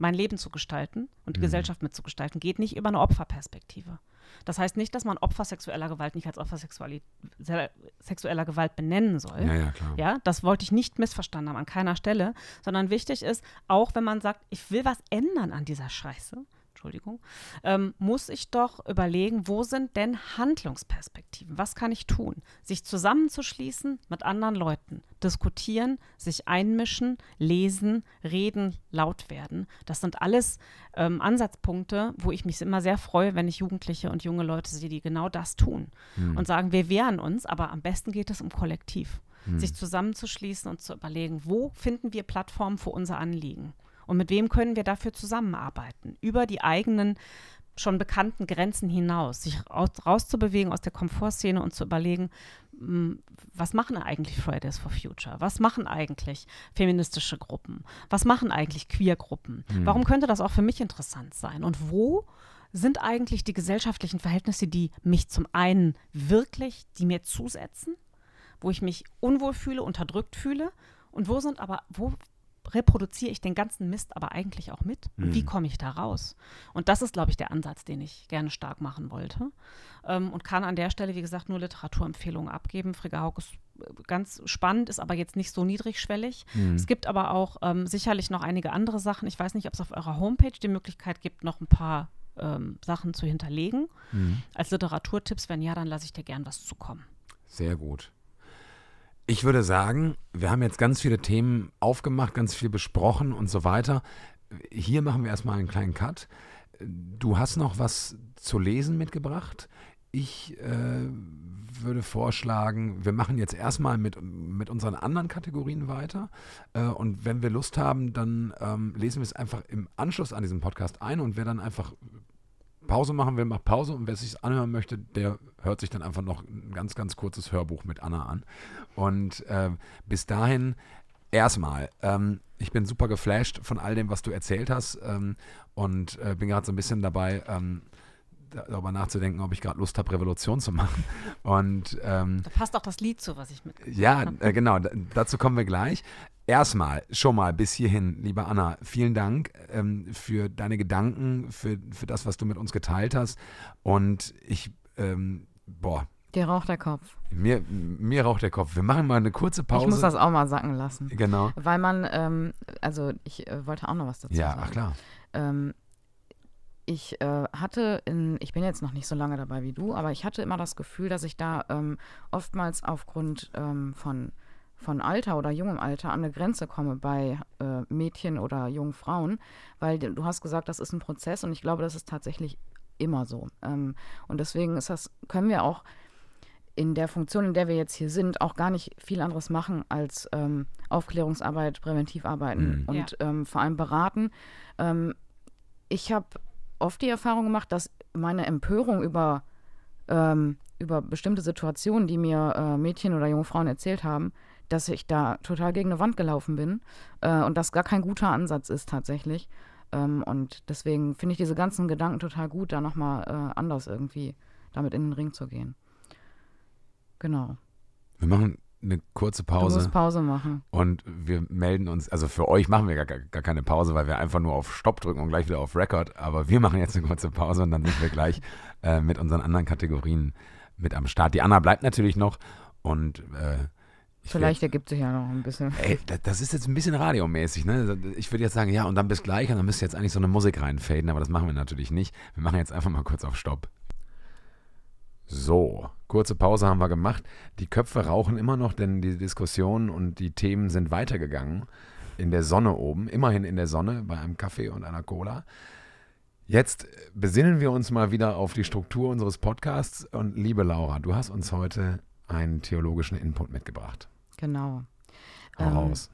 mein Leben zu gestalten und die mhm. Gesellschaft mitzugestalten, geht nicht über eine Opferperspektive. Das heißt nicht, dass man Opfer sexueller Gewalt nicht als Opfer sexueller Gewalt benennen soll. Ja, ja, klar. Ja, das wollte ich nicht missverstanden haben an keiner Stelle, sondern wichtig ist, auch wenn man sagt, ich will was ändern an dieser Scheiße, Entschuldigung, ähm, muss ich doch überlegen, wo sind denn Handlungsperspektiven? Was kann ich tun? Sich zusammenzuschließen mit anderen Leuten, diskutieren, sich einmischen, lesen, reden, laut werden. Das sind alles ähm, Ansatzpunkte, wo ich mich immer sehr freue, wenn ich Jugendliche und junge Leute sehe, die genau das tun hm. und sagen, wir wehren uns, aber am besten geht es um Kollektiv. Hm. Sich zusammenzuschließen und zu überlegen, wo finden wir Plattformen für unser Anliegen? Und mit wem können wir dafür zusammenarbeiten? Über die eigenen schon bekannten Grenzen hinaus, sich raus, rauszubewegen aus der Komfortszene und zu überlegen, hm, was machen eigentlich Fridays for Future? Was machen eigentlich feministische Gruppen? Was machen eigentlich Queer-Gruppen? Mhm. Warum könnte das auch für mich interessant sein? Und wo sind eigentlich die gesellschaftlichen Verhältnisse, die mich zum einen wirklich, die mir zusetzen, wo ich mich unwohl fühle, unterdrückt fühle? Und wo sind aber, wo reproduziere ich den ganzen Mist aber eigentlich auch mit? Und wie mhm. komme ich da raus? Und das ist, glaube ich, der Ansatz, den ich gerne stark machen wollte. Ähm, und kann an der Stelle, wie gesagt, nur Literaturempfehlungen abgeben. Frigga Haug ist äh, ganz spannend, ist aber jetzt nicht so niedrigschwellig. Mhm. Es gibt aber auch ähm, sicherlich noch einige andere Sachen. Ich weiß nicht, ob es auf eurer Homepage die Möglichkeit gibt, noch ein paar ähm, Sachen zu hinterlegen. Mhm. Als Literaturtipps, wenn ja, dann lasse ich dir gern was zukommen. Sehr gut. Ich würde sagen, wir haben jetzt ganz viele Themen aufgemacht, ganz viel besprochen und so weiter. Hier machen wir erstmal einen kleinen Cut. Du hast noch was zu lesen mitgebracht. Ich äh, würde vorschlagen, wir machen jetzt erstmal mit, mit unseren anderen Kategorien weiter. Äh, und wenn wir Lust haben, dann ähm, lesen wir es einfach im Anschluss an diesen Podcast ein. Und wer dann einfach Pause machen will, macht Pause. Und wer sich anhören möchte, der hört sich dann einfach noch ein ganz, ganz kurzes Hörbuch mit Anna an. Und äh, bis dahin erstmal, ähm, ich bin super geflasht von all dem, was du erzählt hast. Ähm, und äh, bin gerade so ein bisschen dabei, ähm, darüber nachzudenken, ob ich gerade Lust habe, Revolution zu machen. Und ähm, da passt auch das Lied zu, was ich mit. Ja, äh, genau, dazu kommen wir gleich. Erstmal schon mal bis hierhin, liebe Anna, vielen Dank ähm, für deine Gedanken, für, für das, was du mit uns geteilt hast. Und ich, ähm, boah. Dir raucht der Kopf. Mir, mir raucht der Kopf. Wir machen mal eine kurze Pause. Ich muss das auch mal sacken lassen. Genau. Weil man, ähm, also ich äh, wollte auch noch was dazu ja, sagen. Ja, ach klar. Ich äh, hatte in, ich bin jetzt noch nicht so lange dabei wie du, aber ich hatte immer das Gefühl, dass ich da ähm, oftmals aufgrund ähm, von, von Alter oder jungem Alter an eine Grenze komme bei äh, Mädchen oder jungen Frauen, weil du hast gesagt, das ist ein Prozess und ich glaube, das ist tatsächlich immer so. Ähm, und deswegen ist das, können wir auch in der Funktion, in der wir jetzt hier sind, auch gar nicht viel anderes machen als ähm, Aufklärungsarbeit, Präventivarbeiten mhm. und ja. ähm, vor allem beraten. Ähm, ich habe oft die Erfahrung gemacht, dass meine Empörung über, ähm, über bestimmte Situationen, die mir äh, Mädchen oder junge Frauen erzählt haben, dass ich da total gegen eine Wand gelaufen bin äh, und das gar kein guter Ansatz ist tatsächlich. Ähm, und deswegen finde ich diese ganzen Gedanken total gut, da nochmal äh, anders irgendwie damit in den Ring zu gehen. Genau. Wir machen eine kurze Pause. Du musst Pause machen. Und wir melden uns, also für euch machen wir gar, gar keine Pause, weil wir einfach nur auf Stopp drücken und gleich wieder auf Record. Aber wir machen jetzt eine kurze Pause und dann sind wir gleich äh, mit unseren anderen Kategorien mit am Start. Die Anna bleibt natürlich noch und äh, Vielleicht will, ergibt sich ja noch ein bisschen. Ey, das ist jetzt ein bisschen radiomäßig, ne? Ich würde jetzt sagen, ja, und dann bis gleich und dann müsste jetzt eigentlich so eine Musik reinfaden, aber das machen wir natürlich nicht. Wir machen jetzt einfach mal kurz auf Stopp. So, kurze Pause haben wir gemacht. Die Köpfe rauchen immer noch, denn die Diskussionen und die Themen sind weitergegangen. In der Sonne oben, immerhin in der Sonne, bei einem Kaffee und einer Cola. Jetzt besinnen wir uns mal wieder auf die Struktur unseres Podcasts. Und liebe Laura, du hast uns heute einen theologischen Input mitgebracht. Genau. Hau ähm, raus.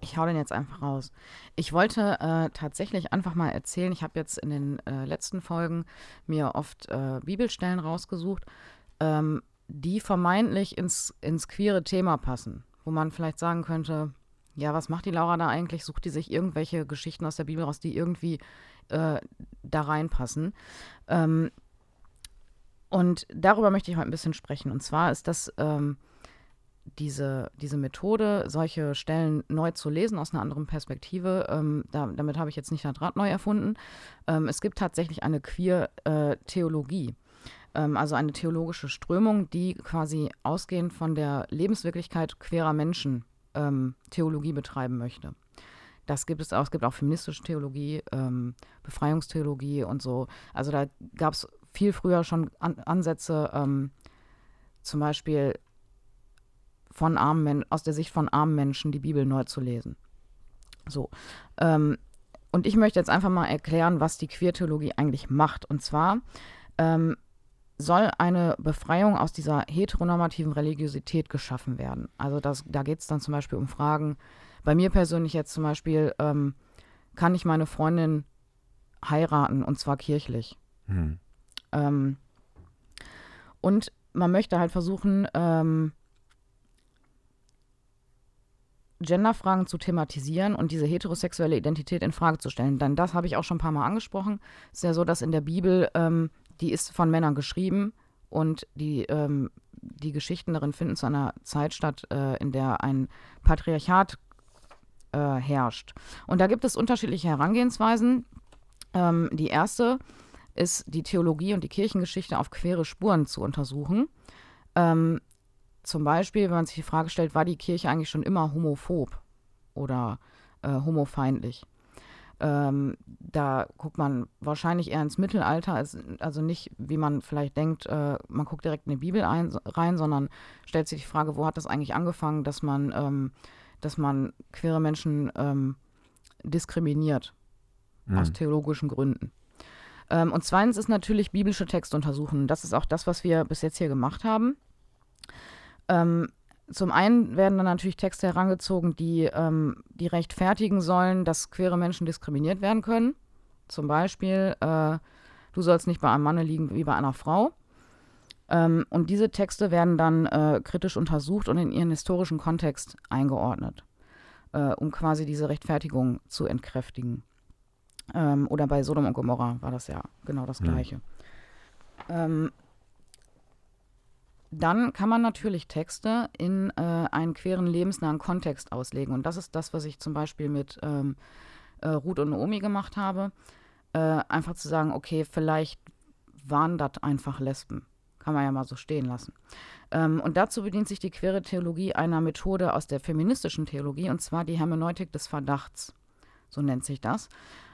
Ich hau den jetzt einfach raus. Ich wollte äh, tatsächlich einfach mal erzählen, ich habe jetzt in den äh, letzten Folgen mir oft äh, Bibelstellen rausgesucht, ähm, die vermeintlich ins, ins queere Thema passen, wo man vielleicht sagen könnte, ja, was macht die Laura da eigentlich? Sucht die sich irgendwelche Geschichten aus der Bibel raus, die irgendwie äh, da reinpassen? Ähm, und darüber möchte ich heute ein bisschen sprechen. Und zwar ist das ähm, diese, diese Methode, solche Stellen neu zu lesen aus einer anderen Perspektive, ähm, da, damit habe ich jetzt nicht das Rad neu erfunden. Ähm, es gibt tatsächlich eine Queer-Theologie, äh, also eine theologische Strömung, die quasi ausgehend von der Lebenswirklichkeit queerer Menschen ähm, Theologie betreiben möchte. Das gibt es auch. Es gibt auch feministische Theologie, ähm, Befreiungstheologie und so. Also da gab es viel früher schon An Ansätze, ähm, zum Beispiel von armen aus der Sicht von armen Menschen die Bibel neu zu lesen. So. Ähm, und ich möchte jetzt einfach mal erklären, was die Queertheologie eigentlich macht. Und zwar ähm, soll eine Befreiung aus dieser heteronormativen Religiosität geschaffen werden. Also das, da geht es dann zum Beispiel um Fragen. Bei mir persönlich jetzt zum Beispiel, ähm, kann ich meine Freundin heiraten und zwar kirchlich? Hm. Ähm, und man möchte halt versuchen, ähm, Genderfragen zu thematisieren und diese heterosexuelle Identität in Frage zu stellen. Denn das habe ich auch schon ein paar Mal angesprochen. Es ist ja so, dass in der Bibel, ähm, die ist von Männern geschrieben und die, ähm, die Geschichten darin finden zu einer Zeit statt, äh, in der ein Patriarchat äh, herrscht. Und da gibt es unterschiedliche Herangehensweisen. Ähm, die erste ist, die Theologie und die Kirchengeschichte auf quere Spuren zu untersuchen. Zum Beispiel, wenn man sich die Frage stellt, war die Kirche eigentlich schon immer homophob oder äh, homofeindlich? Ähm, da guckt man wahrscheinlich eher ins Mittelalter, als, also nicht, wie man vielleicht denkt, äh, man guckt direkt in die Bibel ein, rein, sondern stellt sich die Frage, wo hat das eigentlich angefangen, dass man, ähm, dass man queere Menschen ähm, diskriminiert, mhm. aus theologischen Gründen. Ähm, und zweitens ist natürlich biblische Texte untersuchen. Das ist auch das, was wir bis jetzt hier gemacht haben. Ähm, zum einen werden dann natürlich Texte herangezogen, die, ähm, die rechtfertigen sollen, dass queere Menschen diskriminiert werden können. Zum Beispiel, äh, du sollst nicht bei einem Manne liegen wie bei einer Frau. Ähm, und diese Texte werden dann äh, kritisch untersucht und in ihren historischen Kontext eingeordnet, äh, um quasi diese Rechtfertigung zu entkräftigen. Ähm, oder bei Sodom und Gomorra war das ja genau das mhm. Gleiche. Ähm, dann kann man natürlich Texte in äh, einen queren lebensnahen Kontext auslegen. Und das ist das, was ich zum Beispiel mit ähm, äh, Ruth und Naomi gemacht habe. Äh, einfach zu sagen, okay, vielleicht waren das einfach Lesben. Kann man ja mal so stehen lassen. Ähm, und dazu bedient sich die queere Theologie einer Methode aus der feministischen Theologie, und zwar die Hermeneutik des Verdachts. So nennt sich das.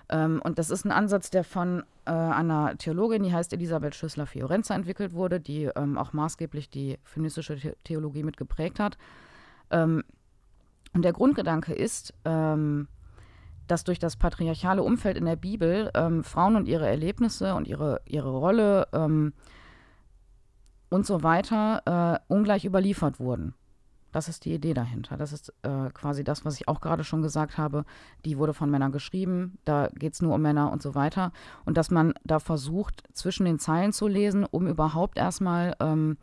Ähm, und das ist ein Ansatz, der von äh, einer Theologin, die heißt Elisabeth Schüssler-Fiorenza, entwickelt wurde, die ähm, auch maßgeblich die feministische The Theologie mitgeprägt hat. Ähm, und der Grundgedanke ist, ähm, dass durch das patriarchale Umfeld in der Bibel ähm, Frauen und ihre Erlebnisse und ihre, ihre Rolle ähm, und so weiter äh, ungleich überliefert wurden. Das ist die Idee dahinter. Das ist äh, quasi das, was ich auch gerade schon gesagt habe. Die wurde von Männern geschrieben, da geht es nur um Männer und so weiter. Und dass man da versucht, zwischen den Zeilen zu lesen, um überhaupt erstmal ähm,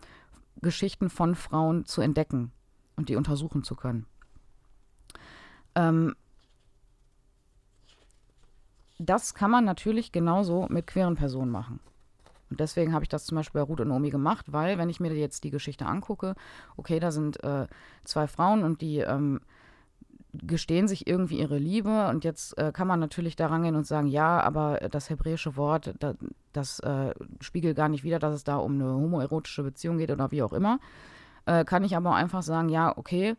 Geschichten von Frauen zu entdecken und die untersuchen zu können. Ähm, das kann man natürlich genauso mit queeren Personen machen. Und deswegen habe ich das zum Beispiel bei Ruth und Naomi gemacht, weil, wenn ich mir jetzt die Geschichte angucke, okay, da sind äh, zwei Frauen und die ähm, gestehen sich irgendwie ihre Liebe und jetzt äh, kann man natürlich da rangehen und sagen, ja, aber das hebräische Wort, da, das äh, spiegelt gar nicht wider, dass es da um eine homoerotische Beziehung geht oder wie auch immer. Äh, kann ich aber einfach sagen, ja, okay,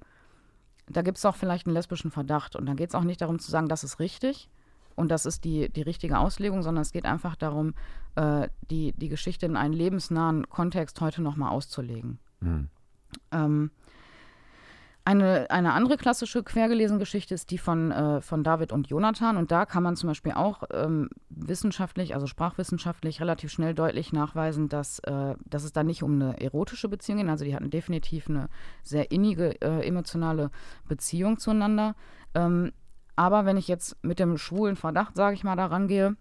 da gibt es auch vielleicht einen lesbischen Verdacht und dann geht es auch nicht darum zu sagen, das ist richtig, und das ist die, die richtige Auslegung, sondern es geht einfach darum, äh, die, die Geschichte in einen lebensnahen Kontext heute nochmal auszulegen. Mhm. Ähm, eine, eine andere klassische quergelesene Geschichte ist die von, äh, von David und Jonathan. Und da kann man zum Beispiel auch ähm, wissenschaftlich, also sprachwissenschaftlich, relativ schnell deutlich nachweisen, dass, äh, dass es da nicht um eine erotische Beziehung geht. Also die hatten definitiv eine sehr innige äh, emotionale Beziehung zueinander. Ähm, aber wenn ich jetzt mit dem schwulen Verdacht, sage ich mal, da rangehe,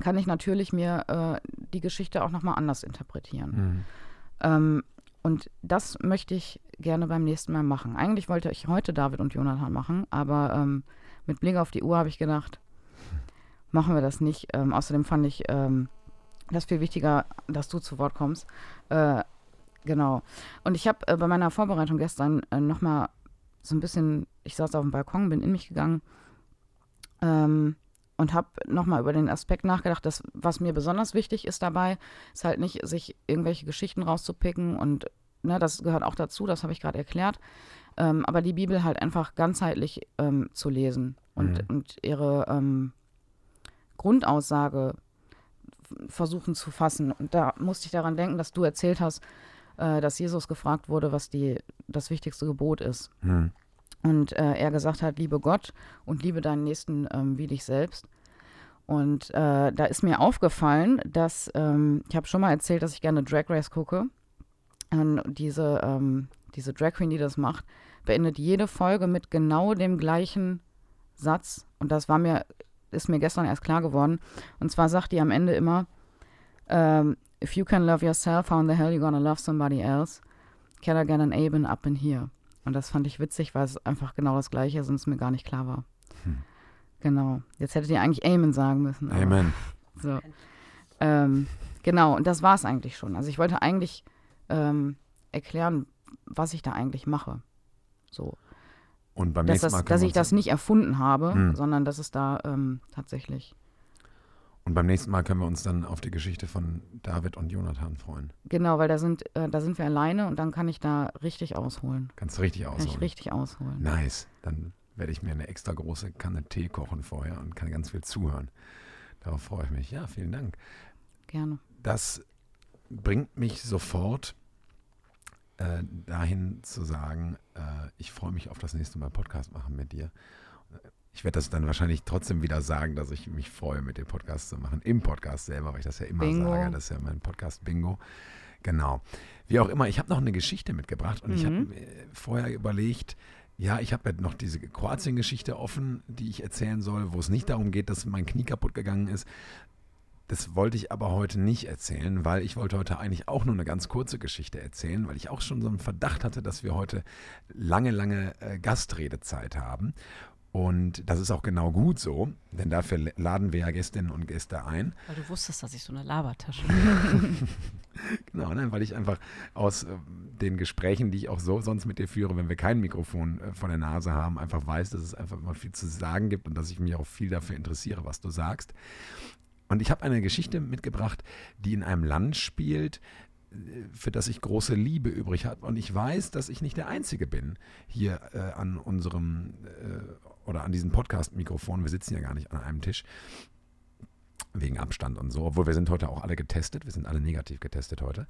kann ich natürlich mir äh, die Geschichte auch nochmal anders interpretieren. Mhm. Ähm, und das möchte ich gerne beim nächsten Mal machen. Eigentlich wollte ich heute David und Jonathan machen, aber ähm, mit Blick auf die Uhr habe ich gedacht, machen wir das nicht. Ähm, außerdem fand ich ähm, das viel wichtiger, dass du zu Wort kommst. Äh, genau. Und ich habe äh, bei meiner Vorbereitung gestern äh, nochmal so ein bisschen, ich saß auf dem Balkon, bin in mich gegangen ähm, und habe nochmal über den Aspekt nachgedacht, dass was mir besonders wichtig ist dabei, ist halt nicht, sich irgendwelche Geschichten rauszupicken und ne, das gehört auch dazu, das habe ich gerade erklärt, ähm, aber die Bibel halt einfach ganzheitlich ähm, zu lesen und, mhm. und ihre ähm, Grundaussage versuchen zu fassen. Und da musste ich daran denken, dass du erzählt hast, äh, dass Jesus gefragt wurde, was die, das wichtigste Gebot ist. Mhm. Und äh, er gesagt hat, liebe Gott und liebe deinen Nächsten ähm, wie dich selbst. Und äh, da ist mir aufgefallen, dass, ähm, ich habe schon mal erzählt, dass ich gerne Drag Race gucke. Und diese, ähm, diese Drag Queen, die das macht, beendet jede Folge mit genau dem gleichen Satz. Und das war mir, ist mir gestern erst klar geworden. Und zwar sagt die am Ende immer, ähm, if you can love yourself, how in the hell you gonna love somebody else? Can I get an Aben up in here? Und das fand ich witzig, weil es einfach genau das Gleiche ist und es mir gar nicht klar war. Hm. Genau. Jetzt hättet ihr eigentlich Amen sagen müssen. Amen. So. Ähm, genau, und das war es eigentlich schon. Also ich wollte eigentlich ähm, erklären, was ich da eigentlich mache. So. Und beim dass nächsten Mal das, Dass ich das nicht erfunden habe, hm. sondern dass es da ähm, tatsächlich und beim nächsten Mal können wir uns dann auf die Geschichte von David und Jonathan freuen. Genau, weil da sind, äh, da sind wir alleine und dann kann ich da richtig ausholen. Kannst du richtig ausholen? Kann ich richtig ausholen. Nice. Dann werde ich mir eine extra große Kanne Tee kochen vorher und kann ganz viel zuhören. Darauf freue ich mich. Ja, vielen Dank. Gerne. Das bringt mich sofort äh, dahin zu sagen, äh, ich freue mich auf das nächste Mal Podcast machen mit dir. Ich werde das dann wahrscheinlich trotzdem wieder sagen, dass ich mich freue, mit dem Podcast zu machen. Im Podcast selber, weil ich das ja immer Bingo. sage. Das ist ja mein Podcast Bingo. Genau. Wie auch immer, ich habe noch eine Geschichte mitgebracht und mhm. ich habe vorher überlegt, ja, ich habe ja noch diese Kroatien-Geschichte offen, die ich erzählen soll, wo es nicht darum geht, dass mein Knie kaputt gegangen ist. Das wollte ich aber heute nicht erzählen, weil ich wollte heute eigentlich auch nur eine ganz kurze Geschichte erzählen, weil ich auch schon so einen Verdacht hatte, dass wir heute lange, lange äh, Gastredezeit haben. Und das ist auch genau gut so, denn dafür laden wir ja Gästinnen und Gäste ein. Weil du wusstest, dass ich so eine Labertasche habe. genau, nein, weil ich einfach aus äh, den Gesprächen, die ich auch so sonst mit dir führe, wenn wir kein Mikrofon äh, vor der Nase haben, einfach weiß, dass es einfach immer viel zu sagen gibt und dass ich mich auch viel dafür interessiere, was du sagst. Und ich habe eine Geschichte mitgebracht, die in einem Land spielt, für das ich große Liebe übrig habe. Und ich weiß, dass ich nicht der Einzige bin hier äh, an unserem äh, oder an diesem Podcast-Mikrofon. Wir sitzen ja gar nicht an einem Tisch wegen Abstand und so, obwohl wir sind heute auch alle getestet, wir sind alle negativ getestet heute.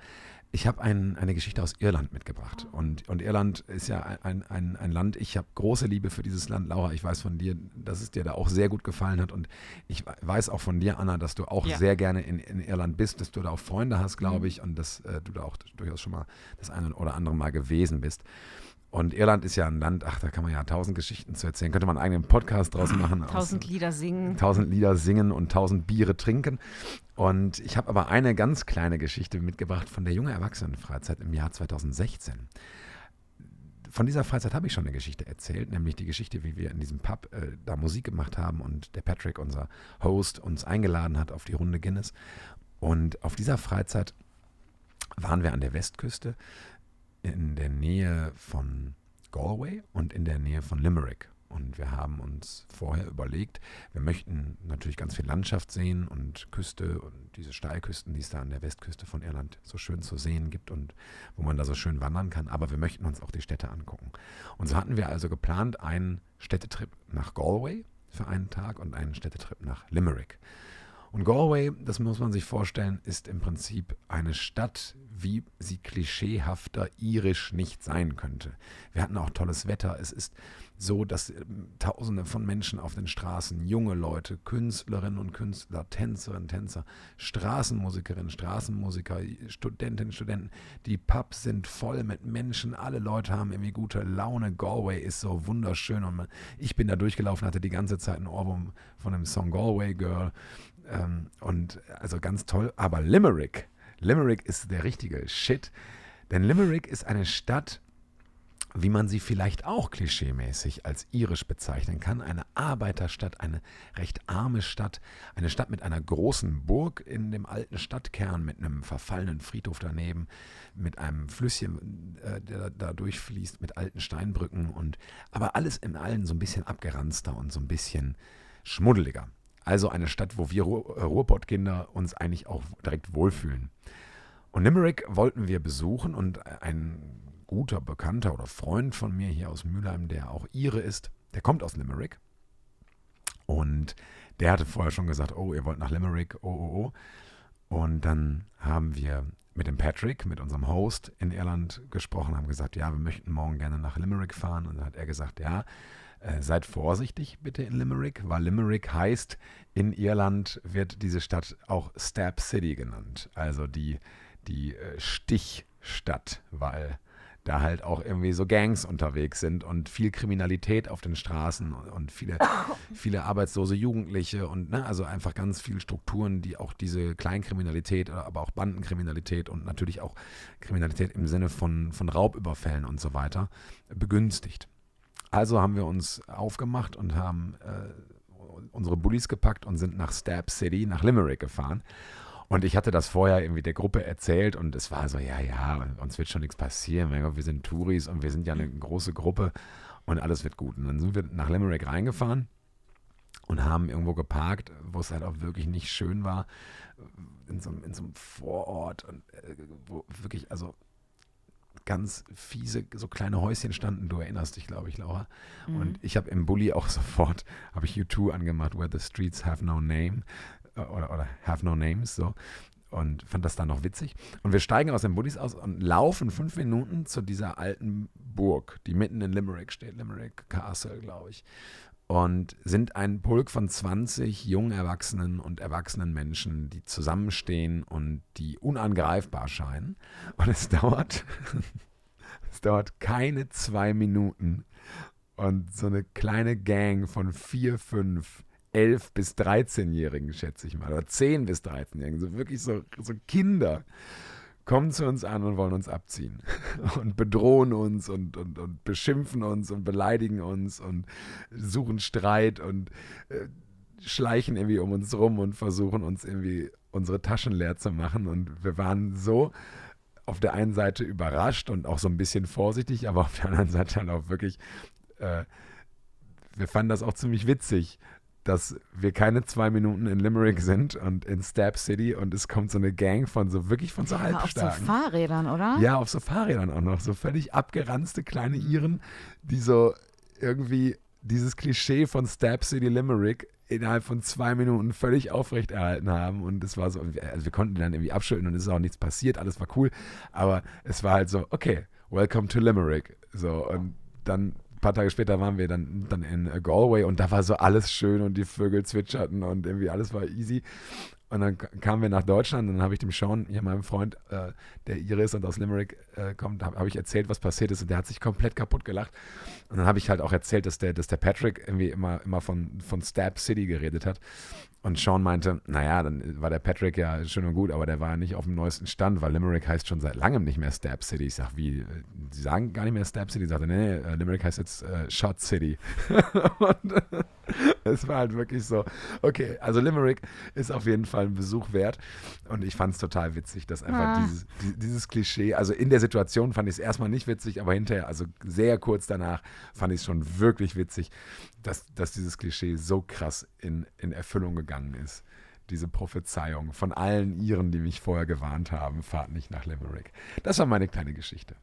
Ich habe ein, eine Geschichte aus Irland mitgebracht und, und Irland ist ja ein, ein, ein Land, ich habe große Liebe für dieses Land. Laura, ich weiß von dir, dass es dir da auch sehr gut gefallen hat und ich weiß auch von dir, Anna, dass du auch ja. sehr gerne in, in Irland bist, dass du da auch Freunde hast, glaube mhm. ich, und dass äh, du da auch durchaus schon mal das eine oder andere Mal gewesen bist. Und Irland ist ja ein Land, ach, da kann man ja tausend Geschichten zu erzählen. Könnte man einen eigenen Podcast draus machen. Tausend Lieder singen. Tausend Lieder singen und tausend Biere trinken. Und ich habe aber eine ganz kleine Geschichte mitgebracht von der junge Erwachsenenfreizeit im Jahr 2016. Von dieser Freizeit habe ich schon eine Geschichte erzählt, nämlich die Geschichte, wie wir in diesem Pub äh, da Musik gemacht haben und der Patrick, unser Host, uns eingeladen hat auf die Runde Guinness. Und auf dieser Freizeit waren wir an der Westküste in der Nähe von Galway und in der Nähe von Limerick. Und wir haben uns vorher überlegt, wir möchten natürlich ganz viel Landschaft sehen und Küste und diese Steilküsten, die es da an der Westküste von Irland so schön zu sehen gibt und wo man da so schön wandern kann. Aber wir möchten uns auch die Städte angucken. Und so hatten wir also geplant einen Städtetrip nach Galway für einen Tag und einen Städtetrip nach Limerick. Und Galway, das muss man sich vorstellen, ist im Prinzip eine Stadt, wie sie klischeehafter irisch nicht sein könnte. Wir hatten auch tolles Wetter. Es ist so, dass ähm, Tausende von Menschen auf den Straßen, junge Leute, Künstlerinnen und Künstler, Tänzerinnen, Tänzer, Straßenmusikerinnen, Straßenmusiker, Studentinnen, Studenten, die Pubs sind voll mit Menschen, alle Leute haben irgendwie gute Laune. Galway ist so wunderschön und man, ich bin da durchgelaufen, hatte die ganze Zeit ein Ohrwurm von dem Song Galway Girl ähm, und also ganz toll. Aber Limerick, Limerick ist der richtige Shit. Denn Limerick ist eine Stadt, wie man sie vielleicht auch klischeemäßig als irisch bezeichnen kann. Eine Arbeiterstadt, eine recht arme Stadt, eine Stadt mit einer großen Burg in dem alten Stadtkern, mit einem verfallenen Friedhof daneben, mit einem Flüsschen, äh, der da durchfließt, mit alten Steinbrücken und aber alles in allen so ein bisschen abgeranzter und so ein bisschen schmuddeliger. Also eine Stadt, wo wir äh, Ruhrpottkinder uns eigentlich auch direkt wohlfühlen. Und Limerick wollten wir besuchen und ein guter Bekannter oder Freund von mir hier aus Mülheim, der auch Ire ist, der kommt aus Limerick. Und der hatte vorher schon gesagt, oh, ihr wollt nach Limerick, oh, oh, oh. Und dann haben wir mit dem Patrick, mit unserem Host in Irland gesprochen, haben gesagt, ja, wir möchten morgen gerne nach Limerick fahren. Und dann hat er gesagt, ja, äh, seid vorsichtig bitte in Limerick, weil Limerick heißt, in Irland wird diese Stadt auch Stab City genannt. Also die, die äh, Stichstadt, weil da halt auch irgendwie so Gangs unterwegs sind und viel Kriminalität auf den Straßen und viele, viele arbeitslose Jugendliche und ne, also einfach ganz viele Strukturen, die auch diese Kleinkriminalität, aber auch Bandenkriminalität und natürlich auch Kriminalität im Sinne von, von Raubüberfällen und so weiter begünstigt. Also haben wir uns aufgemacht und haben äh, unsere Bullies gepackt und sind nach Stab City, nach Limerick gefahren. Und ich hatte das vorher irgendwie der Gruppe erzählt und es war so, ja, ja, uns wird schon nichts passieren. Wir sind Touris und wir sind ja eine große Gruppe und alles wird gut. Und dann sind wir nach Limerick reingefahren und haben irgendwo geparkt, wo es halt auch wirklich nicht schön war, in so, in so einem Vorort und äh, wo wirklich, also ganz fiese, so kleine Häuschen standen. Du erinnerst dich, glaube ich, Laura. Mhm. Und ich habe im Bulli auch sofort, habe ich U2 angemacht, Where the Streets Have No Name äh, oder, oder Have No Names, so. Und fand das dann noch witzig. Und wir steigen aus den Bullis aus und laufen fünf Minuten zu dieser alten Burg, die mitten in Limerick steht, Limerick Castle, glaube ich und sind ein Pulk von 20 jungen Erwachsenen und erwachsenen Menschen, die zusammenstehen und die unangreifbar scheinen. Und es dauert, es dauert keine zwei Minuten und so eine kleine Gang von vier, fünf, elf bis 13-Jährigen, schätze ich mal, oder 10 bis 13-Jährigen, so wirklich so, so Kinder kommen zu uns an und wollen uns abziehen und bedrohen uns und, und, und beschimpfen uns und beleidigen uns und suchen Streit und äh, schleichen irgendwie um uns rum und versuchen uns irgendwie unsere Taschen leer zu machen. Und wir waren so auf der einen Seite überrascht und auch so ein bisschen vorsichtig, aber auf der anderen Seite dann auch wirklich, äh, wir fanden das auch ziemlich witzig, dass wir keine zwei Minuten in Limerick sind und in Stab City und es kommt so eine Gang von so wirklich von so ja, halbstarken. Auf so Fahrrädern, oder? Ja, auf so Fahrrädern auch noch. So völlig abgeranzte kleine Iren, die so irgendwie dieses Klischee von Stab City Limerick innerhalb von zwei Minuten völlig aufrechterhalten haben. Und es war so, also wir konnten dann irgendwie abschütteln und es ist auch nichts passiert, alles war cool. Aber es war halt so, okay, welcome to Limerick. So, und dann ein paar Tage später waren wir dann, dann in Galway und da war so alles schön und die Vögel zwitscherten und irgendwie alles war easy. Und dann kamen wir nach Deutschland und dann habe ich dem Sean, hier meinem Freund, äh, der Iris und aus Limerick äh, kommt, habe hab ich erzählt, was passiert ist und der hat sich komplett kaputt gelacht. Und dann habe ich halt auch erzählt, dass der, dass der Patrick irgendwie immer, immer von, von Stab City geredet hat. Und Sean meinte, naja, dann war der Patrick ja schön und gut, aber der war ja nicht auf dem neuesten Stand, weil Limerick heißt schon seit langem nicht mehr Stab City. Ich sage, wie, sie sagen gar nicht mehr Stab City. Ich sagte, nee, nee, äh, Limerick heißt jetzt äh, Shot City. und äh, es war halt wirklich so, okay, also Limerick ist auf jeden Fall ein Besuch wert. Und ich fand es total witzig, dass einfach ah. dieses, dieses Klischee, also in der Situation fand ich es erstmal nicht witzig, aber hinterher, also sehr kurz danach, fand ich es schon wirklich witzig, dass, dass dieses Klischee so krass in, in Erfüllung gegangen ist. Diese Prophezeiung von allen Iren, die mich vorher gewarnt haben, fahrt nicht nach Limerick. Das war meine kleine Geschichte.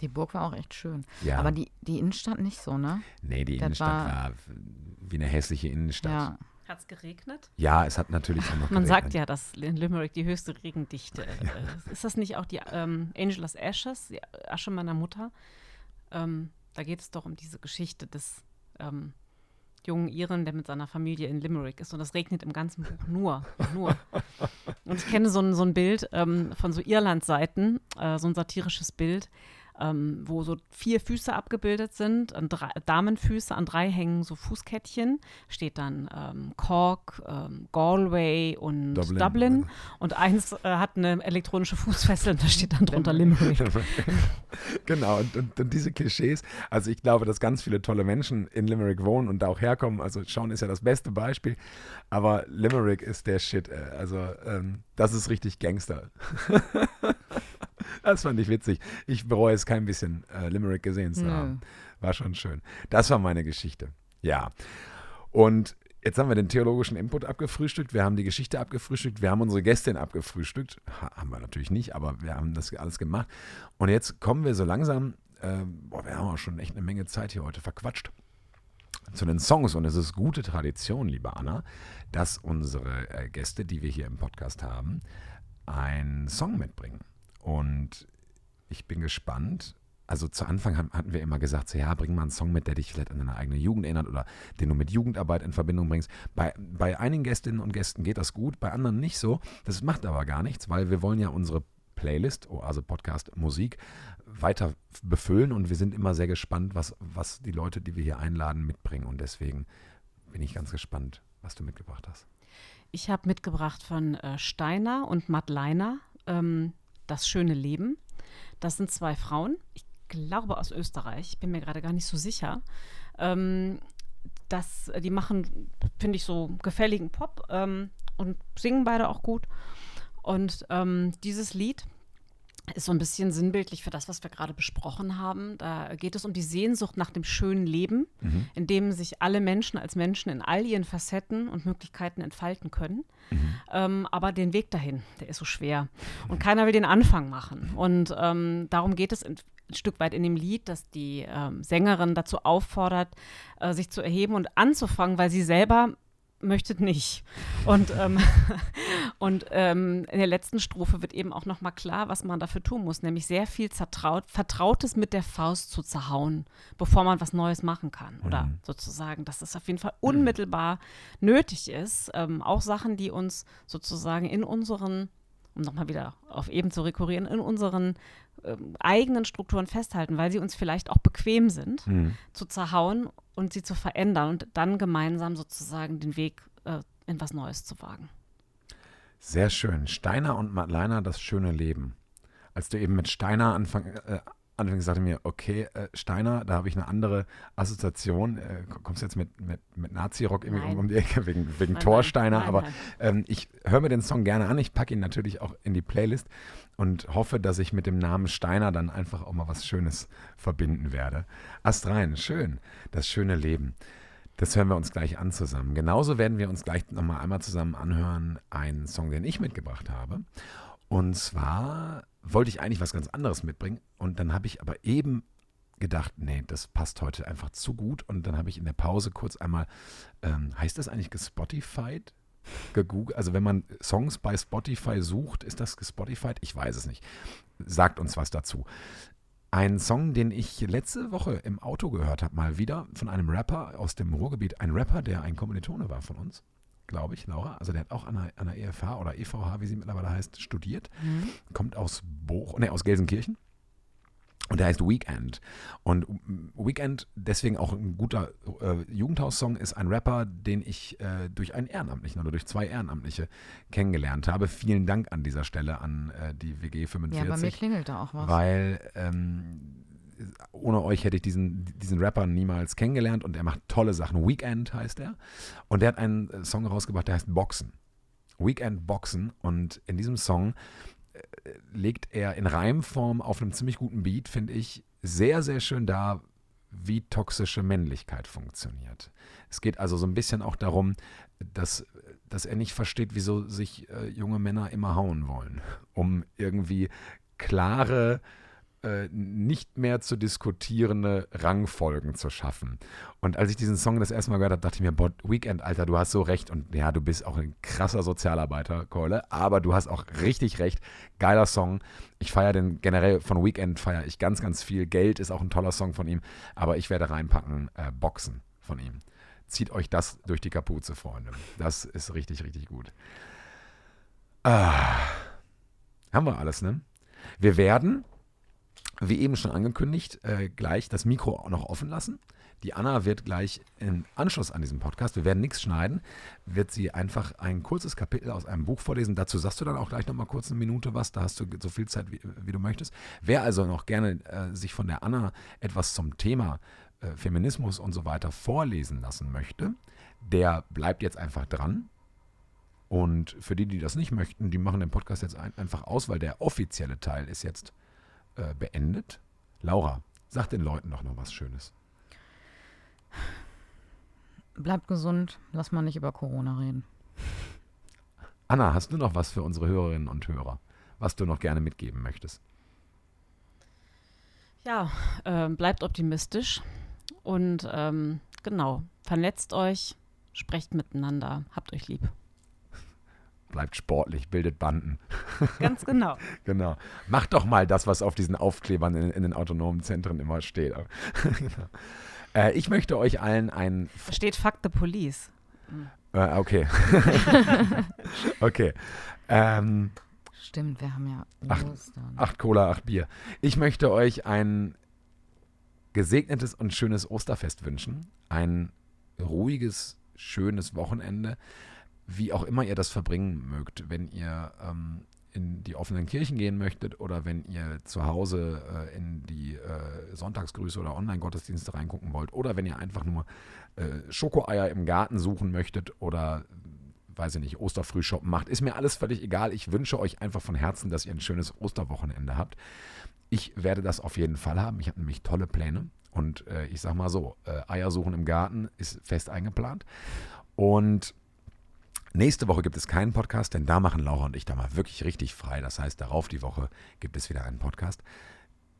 Die Burg war auch echt schön. Ja. Aber die, die Innenstadt nicht so, ne? Nee, die das Innenstadt war, war, wie eine hässliche Innenstadt. Ja. Hat es geregnet? Ja, es hat natürlich auch noch Man geregnet. sagt ja, dass in Limerick die höchste Regendichte äh, ist. das nicht auch die ähm, Angelus Ashes, die Asche meiner Mutter? Ähm, da geht es doch um diese Geschichte des ähm, jungen Iren, der mit seiner Familie in Limerick ist. Und es regnet im ganzen Buch nur, nur. Und ich kenne so ein, so ein Bild ähm, von so Irland-Seiten, äh, so ein satirisches Bild, ähm, wo so vier Füße abgebildet sind, an drei, Damenfüße, an drei hängen so Fußkettchen, steht dann ähm, Cork, ähm, Galway und Dublin. Dublin. Und eins äh, hat eine elektronische Fußfessel und da steht dann drunter Limerick. genau, und, und, und, diese Klischees, also ich glaube, dass ganz viele tolle Menschen in Limerick wohnen und da auch herkommen. Also Sean ist ja das beste Beispiel, aber Limerick ist der Shit. Äh, also ähm, das ist richtig Gangster. Das fand ich witzig. Ich bereue es kein bisschen, äh, Limerick gesehen zu haben. War schon schön. Das war meine Geschichte. Ja. Und jetzt haben wir den theologischen Input abgefrühstückt, wir haben die Geschichte abgefrühstückt, wir haben unsere Gästin abgefrühstückt. Ha, haben wir natürlich nicht, aber wir haben das alles gemacht. Und jetzt kommen wir so langsam, äh, boah, wir haben auch schon echt eine Menge Zeit hier heute verquatscht, zu den Songs. Und es ist gute Tradition, liebe Anna, dass unsere äh, Gäste, die wir hier im Podcast haben, einen Song mitbringen. Und ich bin gespannt. Also zu Anfang hatten wir immer gesagt, so, ja, bring mal einen Song mit, der dich vielleicht an deine eigene Jugend erinnert oder den du mit Jugendarbeit in Verbindung bringst. Bei, bei einigen Gästinnen und Gästen geht das gut, bei anderen nicht so. Das macht aber gar nichts, weil wir wollen ja unsere Playlist, also Podcast Musik, weiter befüllen und wir sind immer sehr gespannt, was, was die Leute, die wir hier einladen, mitbringen. Und deswegen bin ich ganz gespannt, was du mitgebracht hast. Ich habe mitgebracht von äh, Steiner und Matt Leiner. Ähm, das schöne Leben. Das sind zwei Frauen, ich glaube aus Österreich, ich bin mir gerade gar nicht so sicher. Ähm, das, die machen, finde ich, so gefälligen Pop ähm, und singen beide auch gut. Und ähm, dieses Lied ist so ein bisschen sinnbildlich für das, was wir gerade besprochen haben. Da geht es um die Sehnsucht nach dem schönen Leben, mhm. in dem sich alle Menschen als Menschen in all ihren Facetten und Möglichkeiten entfalten können. Mhm. Ähm, aber den Weg dahin, der ist so schwer. Und keiner will den Anfang machen. Und ähm, darum geht es ein Stück weit in dem Lied, dass die ähm, Sängerin dazu auffordert, äh, sich zu erheben und anzufangen, weil sie selber möchtet nicht. Und, ähm, und ähm, in der letzten Strophe wird eben auch nochmal klar, was man dafür tun muss, nämlich sehr viel zertraut, Vertrautes mit der Faust zu zerhauen, bevor man was Neues machen kann. Oder mhm. sozusagen, dass es auf jeden Fall unmittelbar mhm. nötig ist. Ähm, auch Sachen, die uns sozusagen in unseren, um nochmal wieder auf eben zu rekurrieren, in unseren ähm, eigenen Strukturen festhalten, weil sie uns vielleicht auch bequem sind, mhm. zu zerhauen und sie zu verändern und dann gemeinsam sozusagen den Weg äh, in was Neues zu wagen. Sehr schön. Steiner und Madleiner, das schöne Leben. als du eben mit Steiner anfang, äh, anfängst, sagte mir, okay, äh, Steiner, da habe ich eine andere Assoziation. Äh, kommst du jetzt mit, mit, mit Nazi-Rock irgendwie um, um, die Ecke wegen, wegen nein? Nein, aber ähm, ich höre mir den Song gerne an. Ich packe ihn natürlich auch in die Playlist und hoffe, dass ich mit dem Namen Steiner dann einfach auch mal was Schönes verbinden werde. Astrein, schön, das schöne Leben. Das hören wir uns gleich an zusammen. Genauso werden wir uns gleich nochmal einmal zusammen anhören, einen Song, den ich mitgebracht habe. Und zwar wollte ich eigentlich was ganz anderes mitbringen. Und dann habe ich aber eben gedacht, nee, das passt heute einfach zu gut. Und dann habe ich in der Pause kurz einmal, ähm, heißt das eigentlich gespotified? Gegoogelt. Also wenn man Songs bei Spotify sucht, ist das gespotified? Ich weiß es nicht. Sagt uns was dazu. Ein Song, den ich letzte Woche im Auto gehört habe, mal wieder von einem Rapper aus dem Ruhrgebiet. Ein Rapper, der ein Kommilitone war von uns glaube ich, Laura. Also der hat auch an der, an der EFH oder EVH, wie sie mittlerweile heißt, studiert. Mhm. Kommt aus Boch, ne, aus Gelsenkirchen. Und der heißt Weekend. Und Weekend, deswegen auch ein guter äh, Jugendhaussong, ist ein Rapper, den ich äh, durch einen Ehrenamtlichen oder durch zwei Ehrenamtliche kennengelernt habe. Vielen Dank an dieser Stelle an äh, die WG 45. Ja, bei mir klingelt da auch was. Weil ähm, ohne euch hätte ich diesen, diesen Rapper niemals kennengelernt und er macht tolle Sachen. Weekend heißt er. Und der hat einen äh, Song rausgebracht, der heißt Boxen. Weekend Boxen. Und in diesem Song äh, legt er in Reimform auf einem ziemlich guten Beat, finde ich, sehr, sehr schön dar, wie toxische Männlichkeit funktioniert. Es geht also so ein bisschen auch darum, dass, dass er nicht versteht, wieso sich äh, junge Männer immer hauen wollen, um irgendwie klare äh, nicht mehr zu diskutierende Rangfolgen zu schaffen. Und als ich diesen Song das erste Mal gehört habe, dachte ich mir, boah, Weekend, Alter, du hast so recht. Und ja, du bist auch ein krasser Sozialarbeiter, Keule, aber du hast auch richtig recht. Geiler Song. Ich feiere den generell von Weekend, feiere ich ganz, ganz viel. Geld ist auch ein toller Song von ihm, aber ich werde reinpacken, äh, Boxen von ihm. Zieht euch das durch die Kapuze, Freunde. Das ist richtig, richtig gut. Ah, haben wir alles, ne? Wir werden wie eben schon angekündigt, äh, gleich das Mikro auch noch offen lassen. Die Anna wird gleich im Anschluss an diesem Podcast, wir werden nichts schneiden, wird sie einfach ein kurzes Kapitel aus einem Buch vorlesen. Dazu sagst du dann auch gleich nochmal kurz eine Minute was, da hast du so viel Zeit, wie, wie du möchtest. Wer also noch gerne äh, sich von der Anna etwas zum Thema äh, Feminismus und so weiter vorlesen lassen möchte, der bleibt jetzt einfach dran. Und für die, die das nicht möchten, die machen den Podcast jetzt ein, einfach aus, weil der offizielle Teil ist jetzt äh, beendet. Laura, sag den Leuten doch noch was Schönes. Bleibt gesund, lass mal nicht über Corona reden. Anna, hast du noch was für unsere Hörerinnen und Hörer, was du noch gerne mitgeben möchtest? Ja, äh, bleibt optimistisch und ähm, genau, vernetzt euch, sprecht miteinander, habt euch lieb bleibt sportlich, bildet Banden. Ganz genau. genau. Macht doch mal das, was auf diesen Aufklebern in, in den autonomen Zentren immer steht. genau. äh, ich möchte euch allen ein. Da steht Fuck the Police. Äh, okay. okay. Ähm, Stimmt, wir haben ja acht, acht Cola, acht Bier. Ich möchte euch ein gesegnetes und schönes Osterfest wünschen. Ein ruhiges, schönes Wochenende wie auch immer ihr das verbringen mögt, wenn ihr ähm, in die offenen Kirchen gehen möchtet oder wenn ihr zu Hause äh, in die äh, Sonntagsgrüße oder Online-Gottesdienste reingucken wollt oder wenn ihr einfach nur äh, Schokoeier im Garten suchen möchtet oder weiß ich nicht, Osterfrühshoppen macht, ist mir alles völlig egal. Ich wünsche euch einfach von Herzen, dass ihr ein schönes Osterwochenende habt. Ich werde das auf jeden Fall haben. Ich habe nämlich tolle Pläne. Und äh, ich sag mal so, äh, Eier suchen im Garten ist fest eingeplant. Und Nächste Woche gibt es keinen Podcast, denn da machen Laura und ich da mal wirklich richtig frei. Das heißt, darauf die Woche gibt es wieder einen Podcast.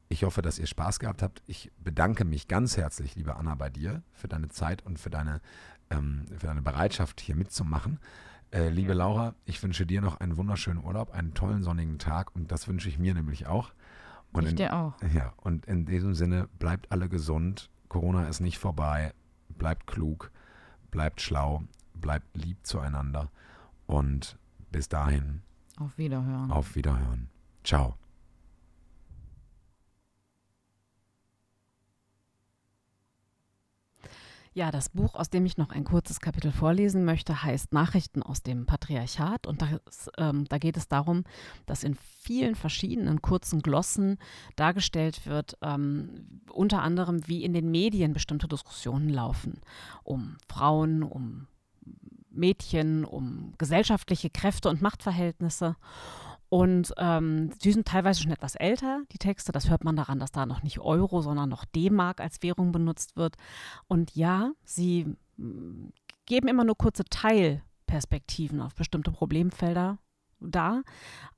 Ich hoffe, dass ihr Spaß gehabt habt. Ich bedanke mich ganz herzlich, liebe Anna, bei dir für deine Zeit und für deine, ähm, für deine Bereitschaft, hier mitzumachen. Äh, liebe Laura, ich wünsche dir noch einen wunderschönen Urlaub, einen tollen sonnigen Tag und das wünsche ich mir nämlich auch. Und ich in, dir auch. Ja, und in diesem Sinne, bleibt alle gesund. Corona ist nicht vorbei. Bleibt klug, bleibt schlau bleibt lieb zueinander und bis dahin. Auf Wiederhören. Auf Wiederhören. Ciao. Ja, das Buch, aus dem ich noch ein kurzes Kapitel vorlesen möchte, heißt Nachrichten aus dem Patriarchat. Und das, ähm, da geht es darum, dass in vielen verschiedenen kurzen Glossen dargestellt wird, ähm, unter anderem, wie in den Medien bestimmte Diskussionen laufen. Um Frauen, um Mädchen, um gesellschaftliche Kräfte und Machtverhältnisse. Und ähm, sind teilweise schon etwas älter, die Texte. Das hört man daran, dass da noch nicht Euro, sondern noch D-Mark als Währung benutzt wird. Und ja, sie mm, geben immer nur kurze Teilperspektiven auf bestimmte Problemfelder da.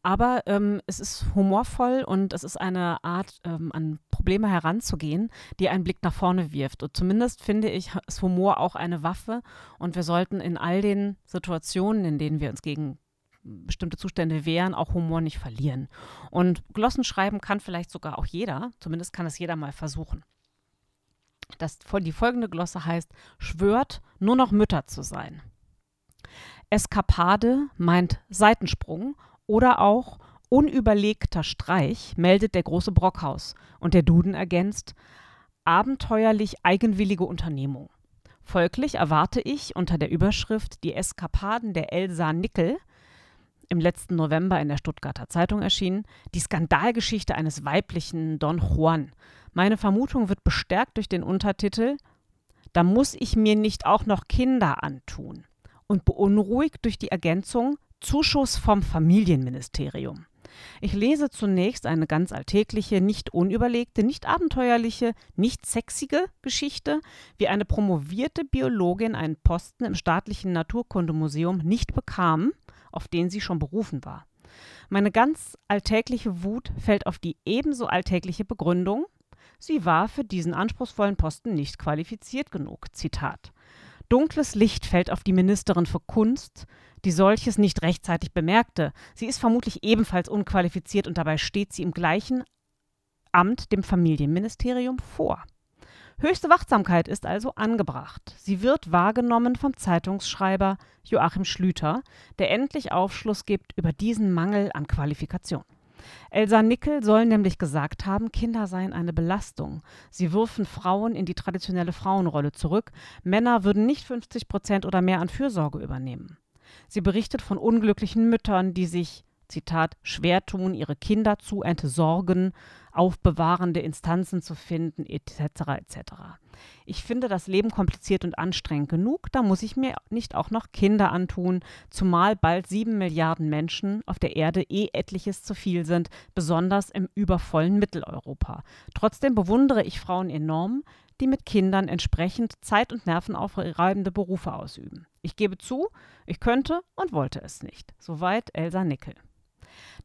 Aber ähm, es ist humorvoll und es ist eine Art, ähm, an Probleme heranzugehen, die einen Blick nach vorne wirft. Und zumindest finde ich, ist Humor auch eine Waffe. Und wir sollten in all den Situationen, in denen wir uns gegen bestimmte Zustände wehren, auch Humor nicht verlieren. Und Glossen schreiben kann vielleicht sogar auch jeder, zumindest kann es jeder mal versuchen. Das, die folgende Glosse heißt, schwört, nur noch Mütter zu sein. Eskapade meint Seitensprung oder auch unüberlegter Streich, meldet der große Brockhaus. Und der Duden ergänzt, abenteuerlich eigenwillige Unternehmung. Folglich erwarte ich unter der Überschrift Die Eskapaden der Elsa Nickel im letzten November in der Stuttgarter Zeitung erschienen, die Skandalgeschichte eines weiblichen Don Juan. Meine Vermutung wird bestärkt durch den Untertitel Da muss ich mir nicht auch noch Kinder antun und beunruhigt durch die Ergänzung Zuschuss vom Familienministerium. Ich lese zunächst eine ganz alltägliche, nicht unüberlegte, nicht abenteuerliche, nicht sexige Geschichte, wie eine promovierte Biologin einen Posten im staatlichen Naturkundemuseum nicht bekam auf den sie schon berufen war. Meine ganz alltägliche Wut fällt auf die ebenso alltägliche Begründung, sie war für diesen anspruchsvollen Posten nicht qualifiziert genug. Zitat. Dunkles Licht fällt auf die Ministerin für Kunst, die solches nicht rechtzeitig bemerkte. Sie ist vermutlich ebenfalls unqualifiziert und dabei steht sie im gleichen Amt dem Familienministerium vor. Höchste Wachsamkeit ist also angebracht. Sie wird wahrgenommen vom Zeitungsschreiber Joachim Schlüter, der endlich Aufschluss gibt über diesen Mangel an Qualifikation. Elsa Nickel soll nämlich gesagt haben, Kinder seien eine Belastung. Sie würfen Frauen in die traditionelle Frauenrolle zurück. Männer würden nicht 50 Prozent oder mehr an Fürsorge übernehmen. Sie berichtet von unglücklichen Müttern, die sich Zitat, schwer tun, ihre Kinder zu entsorgen, aufbewahrende Instanzen zu finden, etc. etc. Ich finde das Leben kompliziert und anstrengend genug, da muss ich mir nicht auch noch Kinder antun, zumal bald sieben Milliarden Menschen auf der Erde eh etliches zu viel sind, besonders im übervollen Mitteleuropa. Trotzdem bewundere ich Frauen enorm, die mit Kindern entsprechend zeit- und nervenaufreibende Berufe ausüben. Ich gebe zu, ich könnte und wollte es nicht. Soweit Elsa Nickel.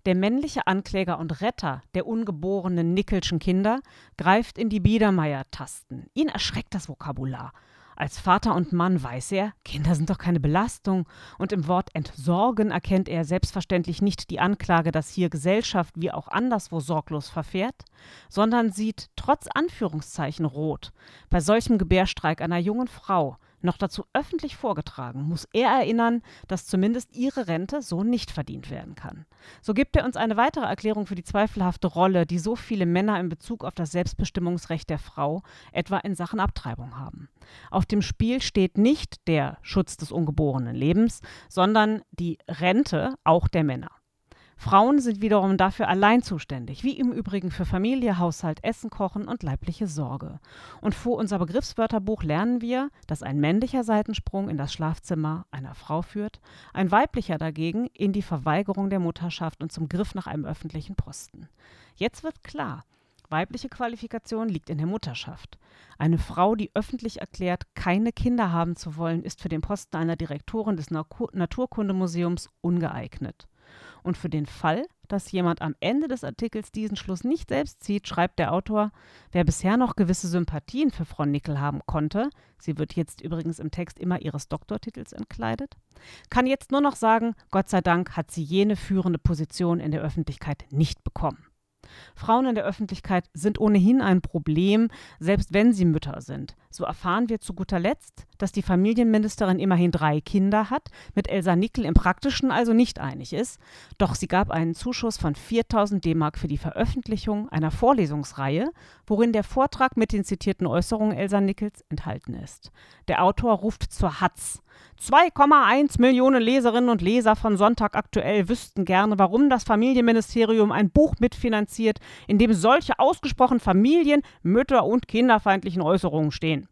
Der männliche Ankläger und Retter der ungeborenen Nickelschen Kinder greift in die Biedermeier-Tasten. Ihn erschreckt das Vokabular. Als Vater und Mann weiß er, Kinder sind doch keine Belastung, und im Wort entsorgen erkennt er selbstverständlich nicht die Anklage, dass hier Gesellschaft wie auch anderswo sorglos verfährt, sondern sieht trotz Anführungszeichen rot. Bei solchem Gebärstreik einer jungen Frau, noch dazu öffentlich vorgetragen, muss er erinnern, dass zumindest ihre Rente so nicht verdient werden kann. So gibt er uns eine weitere Erklärung für die zweifelhafte Rolle, die so viele Männer in Bezug auf das Selbstbestimmungsrecht der Frau, etwa in Sachen Abtreibung haben. Auf dem Spiel steht nicht der Schutz des ungeborenen Lebens, sondern die Rente auch der Männer. Frauen sind wiederum dafür allein zuständig, wie im Übrigen für Familie, Haushalt, Essen, Kochen und leibliche Sorge. Und vor unser Begriffswörterbuch lernen wir, dass ein männlicher Seitensprung in das Schlafzimmer einer Frau führt, ein weiblicher dagegen in die Verweigerung der Mutterschaft und zum Griff nach einem öffentlichen Posten. Jetzt wird klar, weibliche Qualifikation liegt in der Mutterschaft. Eine Frau, die öffentlich erklärt, keine Kinder haben zu wollen, ist für den Posten einer Direktorin des Naturkundemuseums ungeeignet. Und für den Fall, dass jemand am Ende des Artikels diesen Schluss nicht selbst zieht, schreibt der Autor, wer bisher noch gewisse Sympathien für Frau Nickel haben konnte, sie wird jetzt übrigens im Text immer ihres Doktortitels entkleidet, kann jetzt nur noch sagen, Gott sei Dank hat sie jene führende Position in der Öffentlichkeit nicht bekommen. Frauen in der Öffentlichkeit sind ohnehin ein Problem, selbst wenn sie Mütter sind. So erfahren wir zu guter Letzt, dass die Familienministerin immerhin drei Kinder hat, mit Elsa Nickel im Praktischen also nicht einig ist. Doch sie gab einen Zuschuss von 4000 D-Mark für die Veröffentlichung einer Vorlesungsreihe, worin der Vortrag mit den zitierten Äußerungen Elsa Nickels enthalten ist. Der Autor ruft zur Hatz. 2,1 Millionen Leserinnen und Leser von Sonntag aktuell wüssten gerne, warum das Familienministerium ein Buch mitfinanziert, in dem solche ausgesprochen familien-, mütter- und kinderfeindlichen Äußerungen stehen.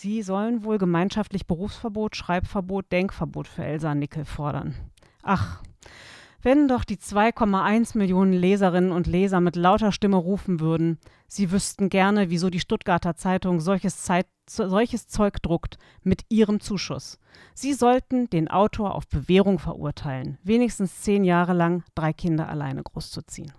Sie sollen wohl gemeinschaftlich Berufsverbot, Schreibverbot, Denkverbot für Elsa Nickel fordern. Ach, wenn doch die 2,1 Millionen Leserinnen und Leser mit lauter Stimme rufen würden, sie wüssten gerne, wieso die Stuttgarter Zeitung solches, Zeit, solches Zeug druckt, mit ihrem Zuschuss. Sie sollten den Autor auf Bewährung verurteilen, wenigstens zehn Jahre lang drei Kinder alleine großzuziehen.